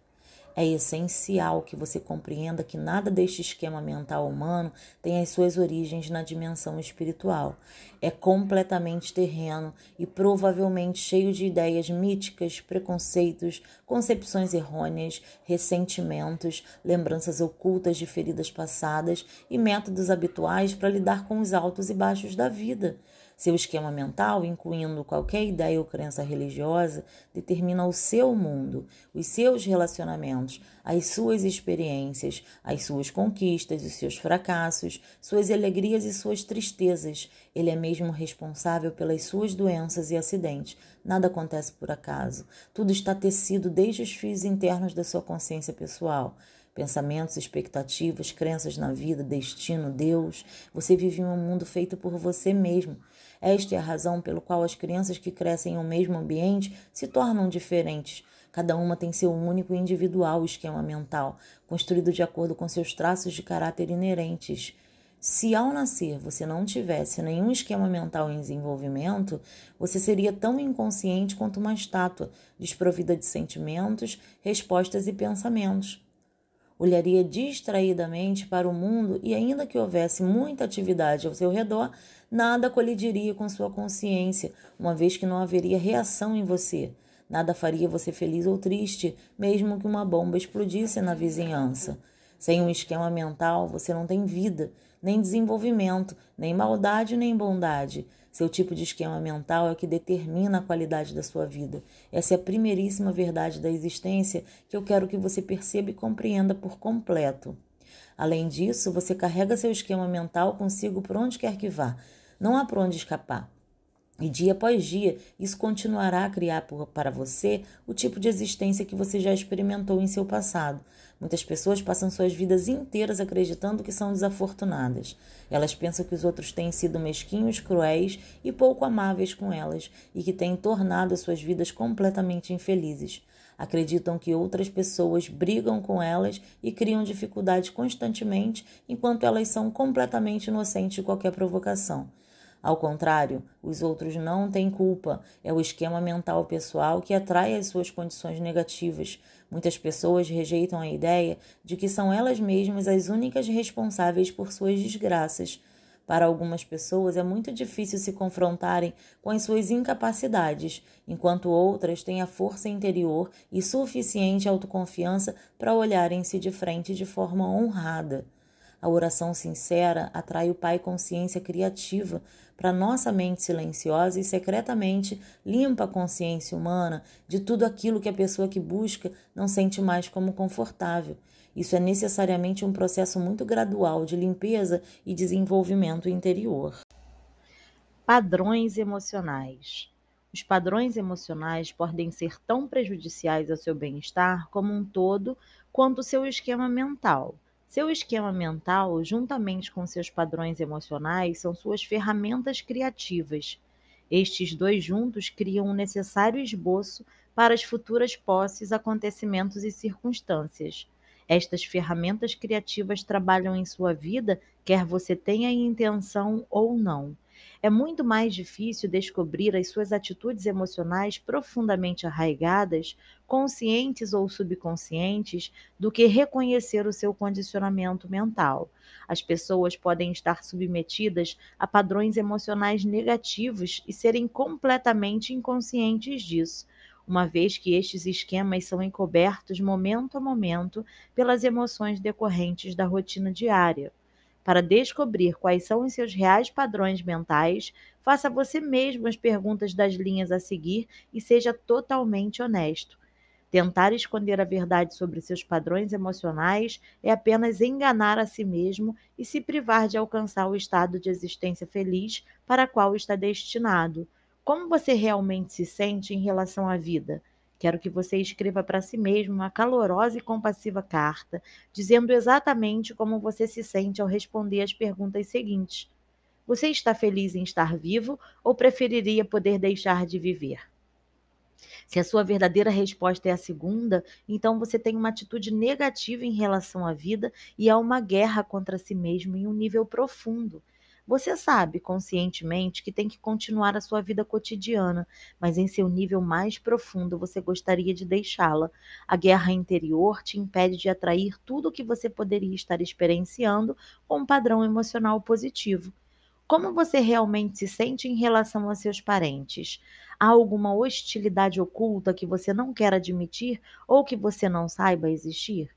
É essencial que você compreenda que nada deste esquema mental humano tem as suas origens na dimensão espiritual. É completamente terreno e provavelmente cheio de ideias míticas, preconceitos, concepções errôneas, ressentimentos, lembranças ocultas de feridas passadas e métodos habituais para lidar com os altos e baixos da vida. Seu esquema mental, incluindo qualquer ideia ou crença religiosa, determina o seu mundo, os seus relacionamentos, as suas experiências, as suas conquistas, os seus fracassos, suas alegrias e suas tristezas. Ele é mesmo responsável pelas suas doenças e acidentes. Nada acontece por acaso. Tudo está tecido desde os fios internos da sua consciência pessoal pensamentos, expectativas, crenças na vida, destino, Deus. Você vive em um mundo feito por você mesmo. Esta é a razão pelo qual as crianças que crescem em um mesmo ambiente se tornam diferentes. Cada uma tem seu único e individual esquema mental, construído de acordo com seus traços de caráter inerentes. Se ao nascer você não tivesse nenhum esquema mental em desenvolvimento, você seria tão inconsciente quanto uma estátua, desprovida de sentimentos, respostas e pensamentos olharia distraidamente para o mundo e, ainda que houvesse muita atividade ao seu redor, nada colidiria com sua consciência, uma vez que não haveria reação em você. Nada faria você feliz ou triste, mesmo que uma bomba explodisse na vizinhança. Sem um esquema mental, você não tem vida, nem desenvolvimento, nem maldade, nem bondade. Seu tipo de esquema mental é o que determina a qualidade da sua vida. Essa é a primeiríssima verdade da existência que eu quero que você perceba e compreenda por completo. Além disso, você carrega seu esquema mental consigo por onde quer que vá. Não há por onde escapar. E dia após dia, isso continuará a criar por, para você o tipo de existência que você já experimentou em seu passado. Muitas pessoas passam suas vidas inteiras acreditando que são desafortunadas. Elas pensam que os outros têm sido mesquinhos, cruéis e pouco amáveis com elas e que têm tornado as suas vidas completamente infelizes. Acreditam que outras pessoas brigam com elas e criam dificuldades constantemente, enquanto elas são completamente inocentes de qualquer provocação. Ao contrário, os outros não têm culpa. É o esquema mental pessoal que atrai as suas condições negativas. Muitas pessoas rejeitam a ideia de que são elas mesmas as únicas responsáveis por suas desgraças. Para algumas pessoas é muito difícil se confrontarem com as suas incapacidades, enquanto outras têm a força interior e suficiente autoconfiança para olharem-se de frente de forma honrada. A oração sincera atrai o Pai consciência criativa para nossa mente silenciosa e secretamente limpa a consciência humana de tudo aquilo que a pessoa que busca não sente mais como confortável. Isso é necessariamente um processo muito gradual de limpeza e desenvolvimento interior. Padrões emocionais. Os padrões emocionais podem ser tão prejudiciais ao seu bem-estar como um todo quanto o seu esquema mental. Seu esquema mental, juntamente com seus padrões emocionais, são suas ferramentas criativas. Estes dois juntos criam um necessário esboço para as futuras posses, acontecimentos e circunstâncias. Estas ferramentas criativas trabalham em sua vida, quer você tenha intenção ou não. É muito mais difícil descobrir as suas atitudes emocionais profundamente arraigadas, conscientes ou subconscientes, do que reconhecer o seu condicionamento mental. As pessoas podem estar submetidas a padrões emocionais negativos e serem completamente inconscientes disso uma vez que estes esquemas são encobertos momento a momento pelas emoções decorrentes da rotina diária. Para descobrir quais são os seus reais padrões mentais, faça você mesmo as perguntas das linhas a seguir e seja totalmente honesto. Tentar esconder a verdade sobre seus padrões emocionais é apenas enganar a si mesmo e se privar de alcançar o estado de existência feliz para qual está destinado. Como você realmente se sente em relação à vida? Quero que você escreva para si mesmo uma calorosa e compassiva carta, dizendo exatamente como você se sente ao responder as perguntas seguintes. Você está feliz em estar vivo ou preferiria poder deixar de viver? Se a sua verdadeira resposta é a segunda, então você tem uma atitude negativa em relação à vida e há uma guerra contra si mesmo em um nível profundo. Você sabe conscientemente que tem que continuar a sua vida cotidiana, mas em seu nível mais profundo você gostaria de deixá-la. A guerra interior te impede de atrair tudo o que você poderia estar experienciando com um padrão emocional positivo. Como você realmente se sente em relação a seus parentes? Há alguma hostilidade oculta que você não quer admitir ou que você não saiba existir?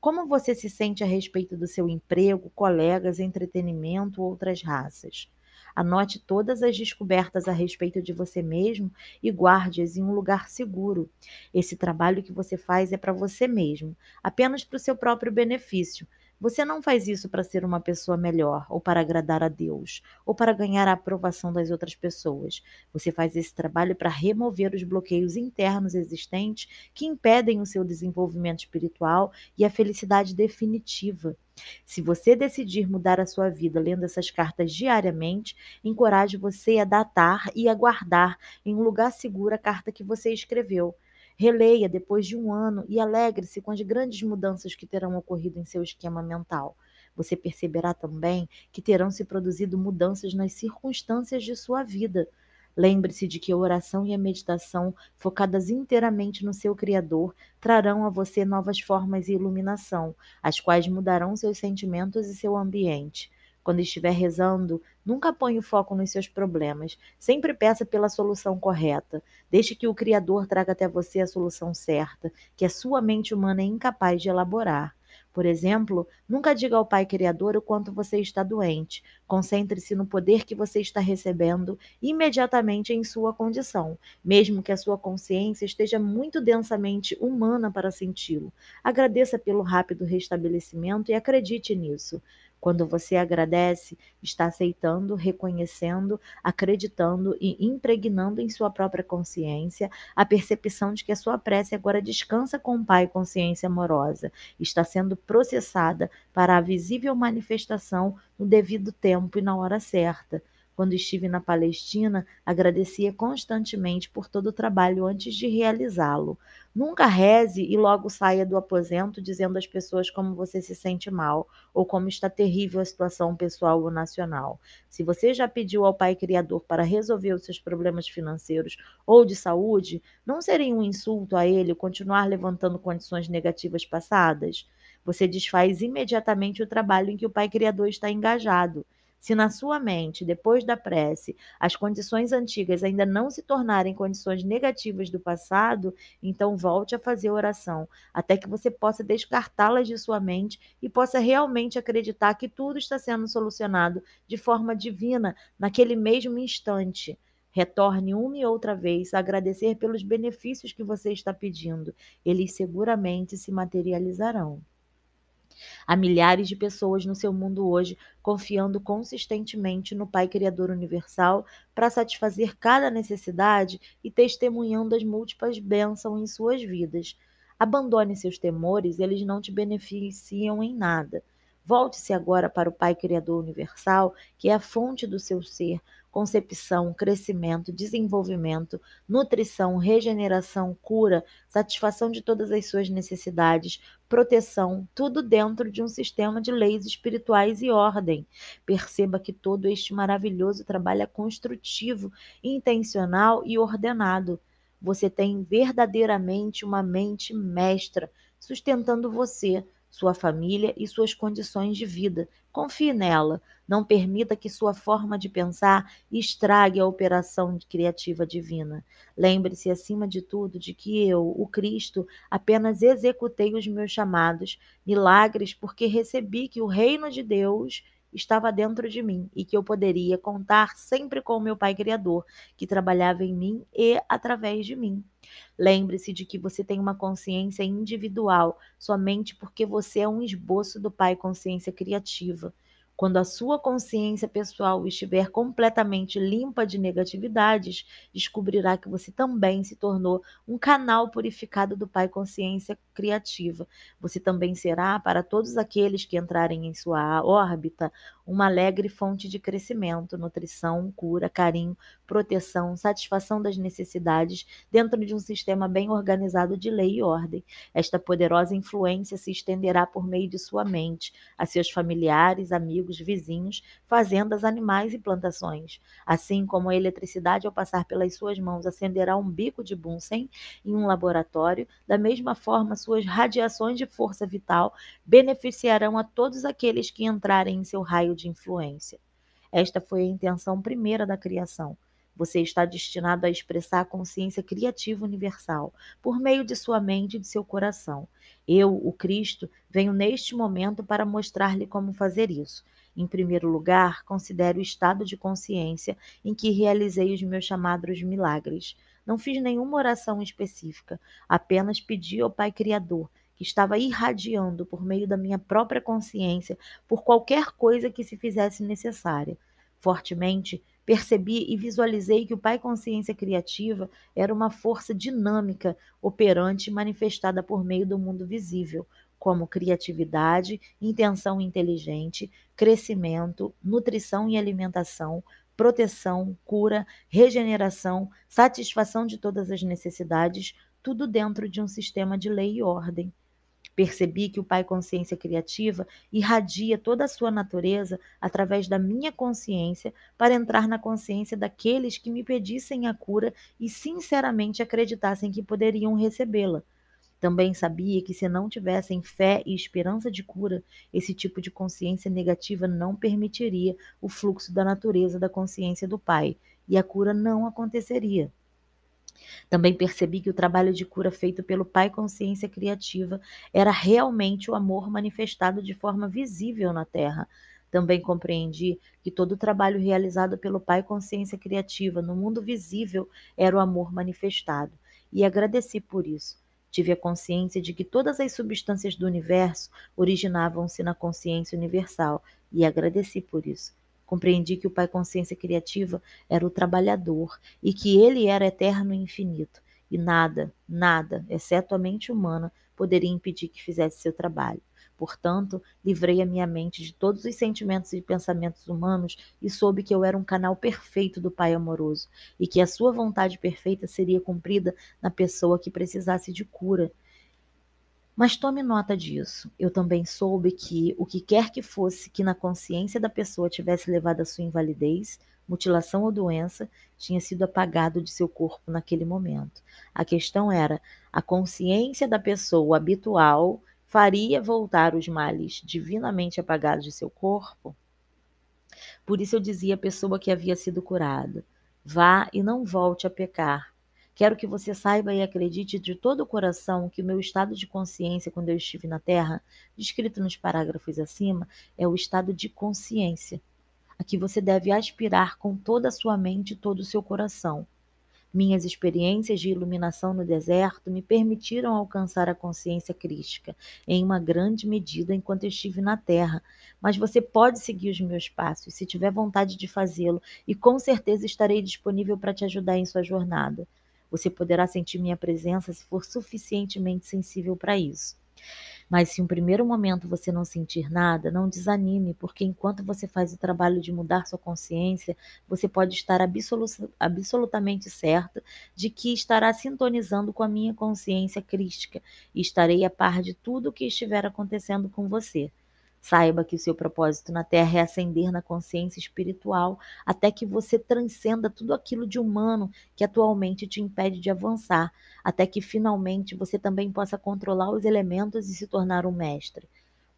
Como você se sente a respeito do seu emprego, colegas, entretenimento ou outras raças? Anote todas as descobertas a respeito de você mesmo e guarde-as em um lugar seguro. Esse trabalho que você faz é para você mesmo, apenas para o seu próprio benefício. Você não faz isso para ser uma pessoa melhor, ou para agradar a Deus, ou para ganhar a aprovação das outras pessoas. Você faz esse trabalho para remover os bloqueios internos existentes que impedem o seu desenvolvimento espiritual e a felicidade definitiva. Se você decidir mudar a sua vida lendo essas cartas diariamente, encorajo você a datar e a guardar em um lugar seguro a carta que você escreveu. Releia depois de um ano e alegre-se com as grandes mudanças que terão ocorrido em seu esquema mental. Você perceberá também que terão se produzido mudanças nas circunstâncias de sua vida. Lembre-se de que a oração e a meditação, focadas inteiramente no seu Criador, trarão a você novas formas e iluminação, as quais mudarão seus sentimentos e seu ambiente. Quando estiver rezando, nunca ponha o foco nos seus problemas. Sempre peça pela solução correta. Deixe que o Criador traga até você a solução certa, que a sua mente humana é incapaz de elaborar. Por exemplo, nunca diga ao Pai Criador o quanto você está doente. Concentre-se no poder que você está recebendo imediatamente em sua condição, mesmo que a sua consciência esteja muito densamente humana para senti-lo. Agradeça pelo rápido restabelecimento e acredite nisso. Quando você agradece, está aceitando, reconhecendo, acreditando e impregnando em sua própria consciência a percepção de que a sua prece agora descansa com o Pai consciência amorosa, está sendo processada para a visível manifestação no devido tempo e na hora certa. Quando estive na Palestina, agradecia constantemente por todo o trabalho antes de realizá-lo. Nunca reze e logo saia do aposento dizendo às pessoas como você se sente mal ou como está terrível a situação pessoal ou nacional. Se você já pediu ao Pai Criador para resolver os seus problemas financeiros ou de saúde, não seria um insulto a ele continuar levantando condições negativas passadas? Você desfaz imediatamente o trabalho em que o Pai Criador está engajado. Se na sua mente, depois da prece, as condições antigas ainda não se tornarem condições negativas do passado, então volte a fazer oração, até que você possa descartá-las de sua mente e possa realmente acreditar que tudo está sendo solucionado de forma divina naquele mesmo instante. Retorne uma e outra vez a agradecer pelos benefícios que você está pedindo. Eles seguramente se materializarão. Há milhares de pessoas no seu mundo hoje confiando consistentemente no Pai Criador Universal para satisfazer cada necessidade e testemunhando as múltiplas bênçãos em suas vidas. Abandone seus temores, eles não te beneficiam em nada. Volte-se agora para o Pai Criador Universal, que é a fonte do seu ser, concepção, crescimento, desenvolvimento, nutrição, regeneração, cura, satisfação de todas as suas necessidades, proteção, tudo dentro de um sistema de leis espirituais e ordem. Perceba que todo este maravilhoso trabalho é construtivo, intencional e ordenado. Você tem verdadeiramente uma mente mestra sustentando você sua família e suas condições de vida. Confie nela. Não permita que sua forma de pensar estrague a operação criativa divina. Lembre-se, acima de tudo, de que eu, o Cristo, apenas executei os meus chamados, milagres, porque recebi que o reino de Deus estava dentro de mim e que eu poderia contar sempre com o meu Pai Criador, que trabalhava em mim e através de mim. Lembre-se de que você tem uma consciência individual somente porque você é um esboço do Pai Consciência Criativa. Quando a sua consciência pessoal estiver completamente limpa de negatividades, descobrirá que você também se tornou um canal purificado do Pai Consciência Criativa. Você também será, para todos aqueles que entrarem em sua órbita, uma alegre fonte de crescimento, nutrição, cura, carinho, proteção, satisfação das necessidades dentro de um sistema bem organizado de lei e ordem. Esta poderosa influência se estenderá por meio de sua mente a seus familiares, amigos, vizinhos, fazendas, animais e plantações. Assim como a eletricidade, ao passar pelas suas mãos, acenderá um bico de Bunsen em um laboratório, da mesma forma, suas radiações de força vital beneficiarão a todos aqueles que entrarem em seu raio de influência. Esta foi a intenção primeira da criação. Você está destinado a expressar a consciência criativa universal por meio de sua mente e de seu coração. Eu, o Cristo, venho neste momento para mostrar-lhe como fazer isso. Em primeiro lugar, considere o estado de consciência em que realizei os meus chamados milagres. Não fiz nenhuma oração específica, apenas pedi ao Pai Criador que estava irradiando por meio da minha própria consciência por qualquer coisa que se fizesse necessária. Fortemente, percebi e visualizei que o Pai Consciência Criativa era uma força dinâmica, operante manifestada por meio do mundo visível, como criatividade, intenção inteligente, crescimento, nutrição e alimentação, proteção, cura, regeneração, satisfação de todas as necessidades, tudo dentro de um sistema de lei e ordem. Percebi que o Pai Consciência Criativa irradia toda a sua natureza através da minha consciência para entrar na consciência daqueles que me pedissem a cura e sinceramente acreditassem que poderiam recebê-la. Também sabia que se não tivessem fé e esperança de cura, esse tipo de consciência negativa não permitiria o fluxo da natureza da consciência do Pai, e a cura não aconteceria. Também percebi que o trabalho de cura feito pelo Pai Consciência Criativa era realmente o amor manifestado de forma visível na Terra. Também compreendi que todo o trabalho realizado pelo Pai Consciência Criativa no mundo visível era o amor manifestado, e agradeci por isso. Tive a consciência de que todas as substâncias do universo originavam-se na consciência universal, e agradeci por isso. Compreendi que o Pai Consciência Criativa era o trabalhador e que ele era eterno e infinito, e nada, nada, exceto a mente humana, poderia impedir que fizesse seu trabalho. Portanto, livrei a minha mente de todos os sentimentos e pensamentos humanos e soube que eu era um canal perfeito do Pai amoroso e que a sua vontade perfeita seria cumprida na pessoa que precisasse de cura. Mas tome nota disso. Eu também soube que o que quer que fosse que na consciência da pessoa tivesse levado à sua invalidez, mutilação ou doença, tinha sido apagado de seu corpo naquele momento. A questão era a consciência da pessoa habitual faria voltar os males divinamente apagados de seu corpo? Por isso eu dizia à pessoa que havia sido curada: vá e não volte a pecar. Quero que você saiba e acredite de todo o coração que o meu estado de consciência quando eu estive na Terra, descrito nos parágrafos acima, é o estado de consciência, a que você deve aspirar com toda a sua mente e todo o seu coração. Minhas experiências de iluminação no deserto me permitiram alcançar a consciência crística, em uma grande medida enquanto estive na Terra. Mas você pode seguir os meus passos, se tiver vontade de fazê-lo, e com certeza estarei disponível para te ajudar em sua jornada. Você poderá sentir minha presença se for suficientemente sensível para isso. Mas se um primeiro momento você não sentir nada, não desanime, porque enquanto você faz o trabalho de mudar sua consciência, você pode estar absolutamente certa de que estará sintonizando com a minha consciência crística e estarei a par de tudo o que estiver acontecendo com você. Saiba que o seu propósito na Terra é ascender na consciência espiritual até que você transcenda tudo aquilo de humano que atualmente te impede de avançar, até que finalmente você também possa controlar os elementos e se tornar um mestre.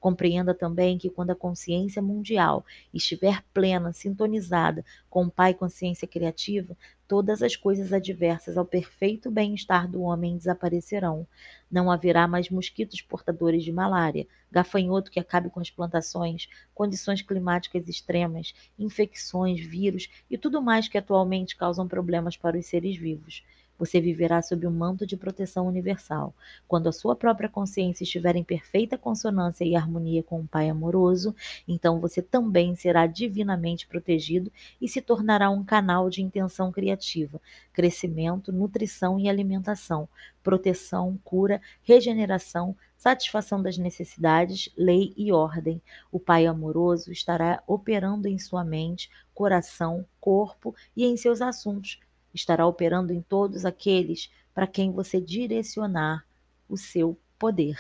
Compreenda também que quando a consciência mundial estiver plena, sintonizada com o Pai Consciência Criativa, todas as coisas adversas ao perfeito bem-estar do homem desaparecerão. Não haverá mais mosquitos portadores de malária, gafanhoto que acabe com as plantações, condições climáticas extremas, infecções, vírus e tudo mais que atualmente causam problemas para os seres vivos. Você viverá sob um manto de proteção universal. Quando a sua própria consciência estiver em perfeita consonância e harmonia com o Pai amoroso, então você também será divinamente protegido e se tornará um canal de intenção criativa, crescimento, nutrição e alimentação, proteção, cura, regeneração, satisfação das necessidades, lei e ordem. O Pai amoroso estará operando em sua mente, coração, corpo e em seus assuntos estará operando em todos aqueles para quem você direcionar o seu poder.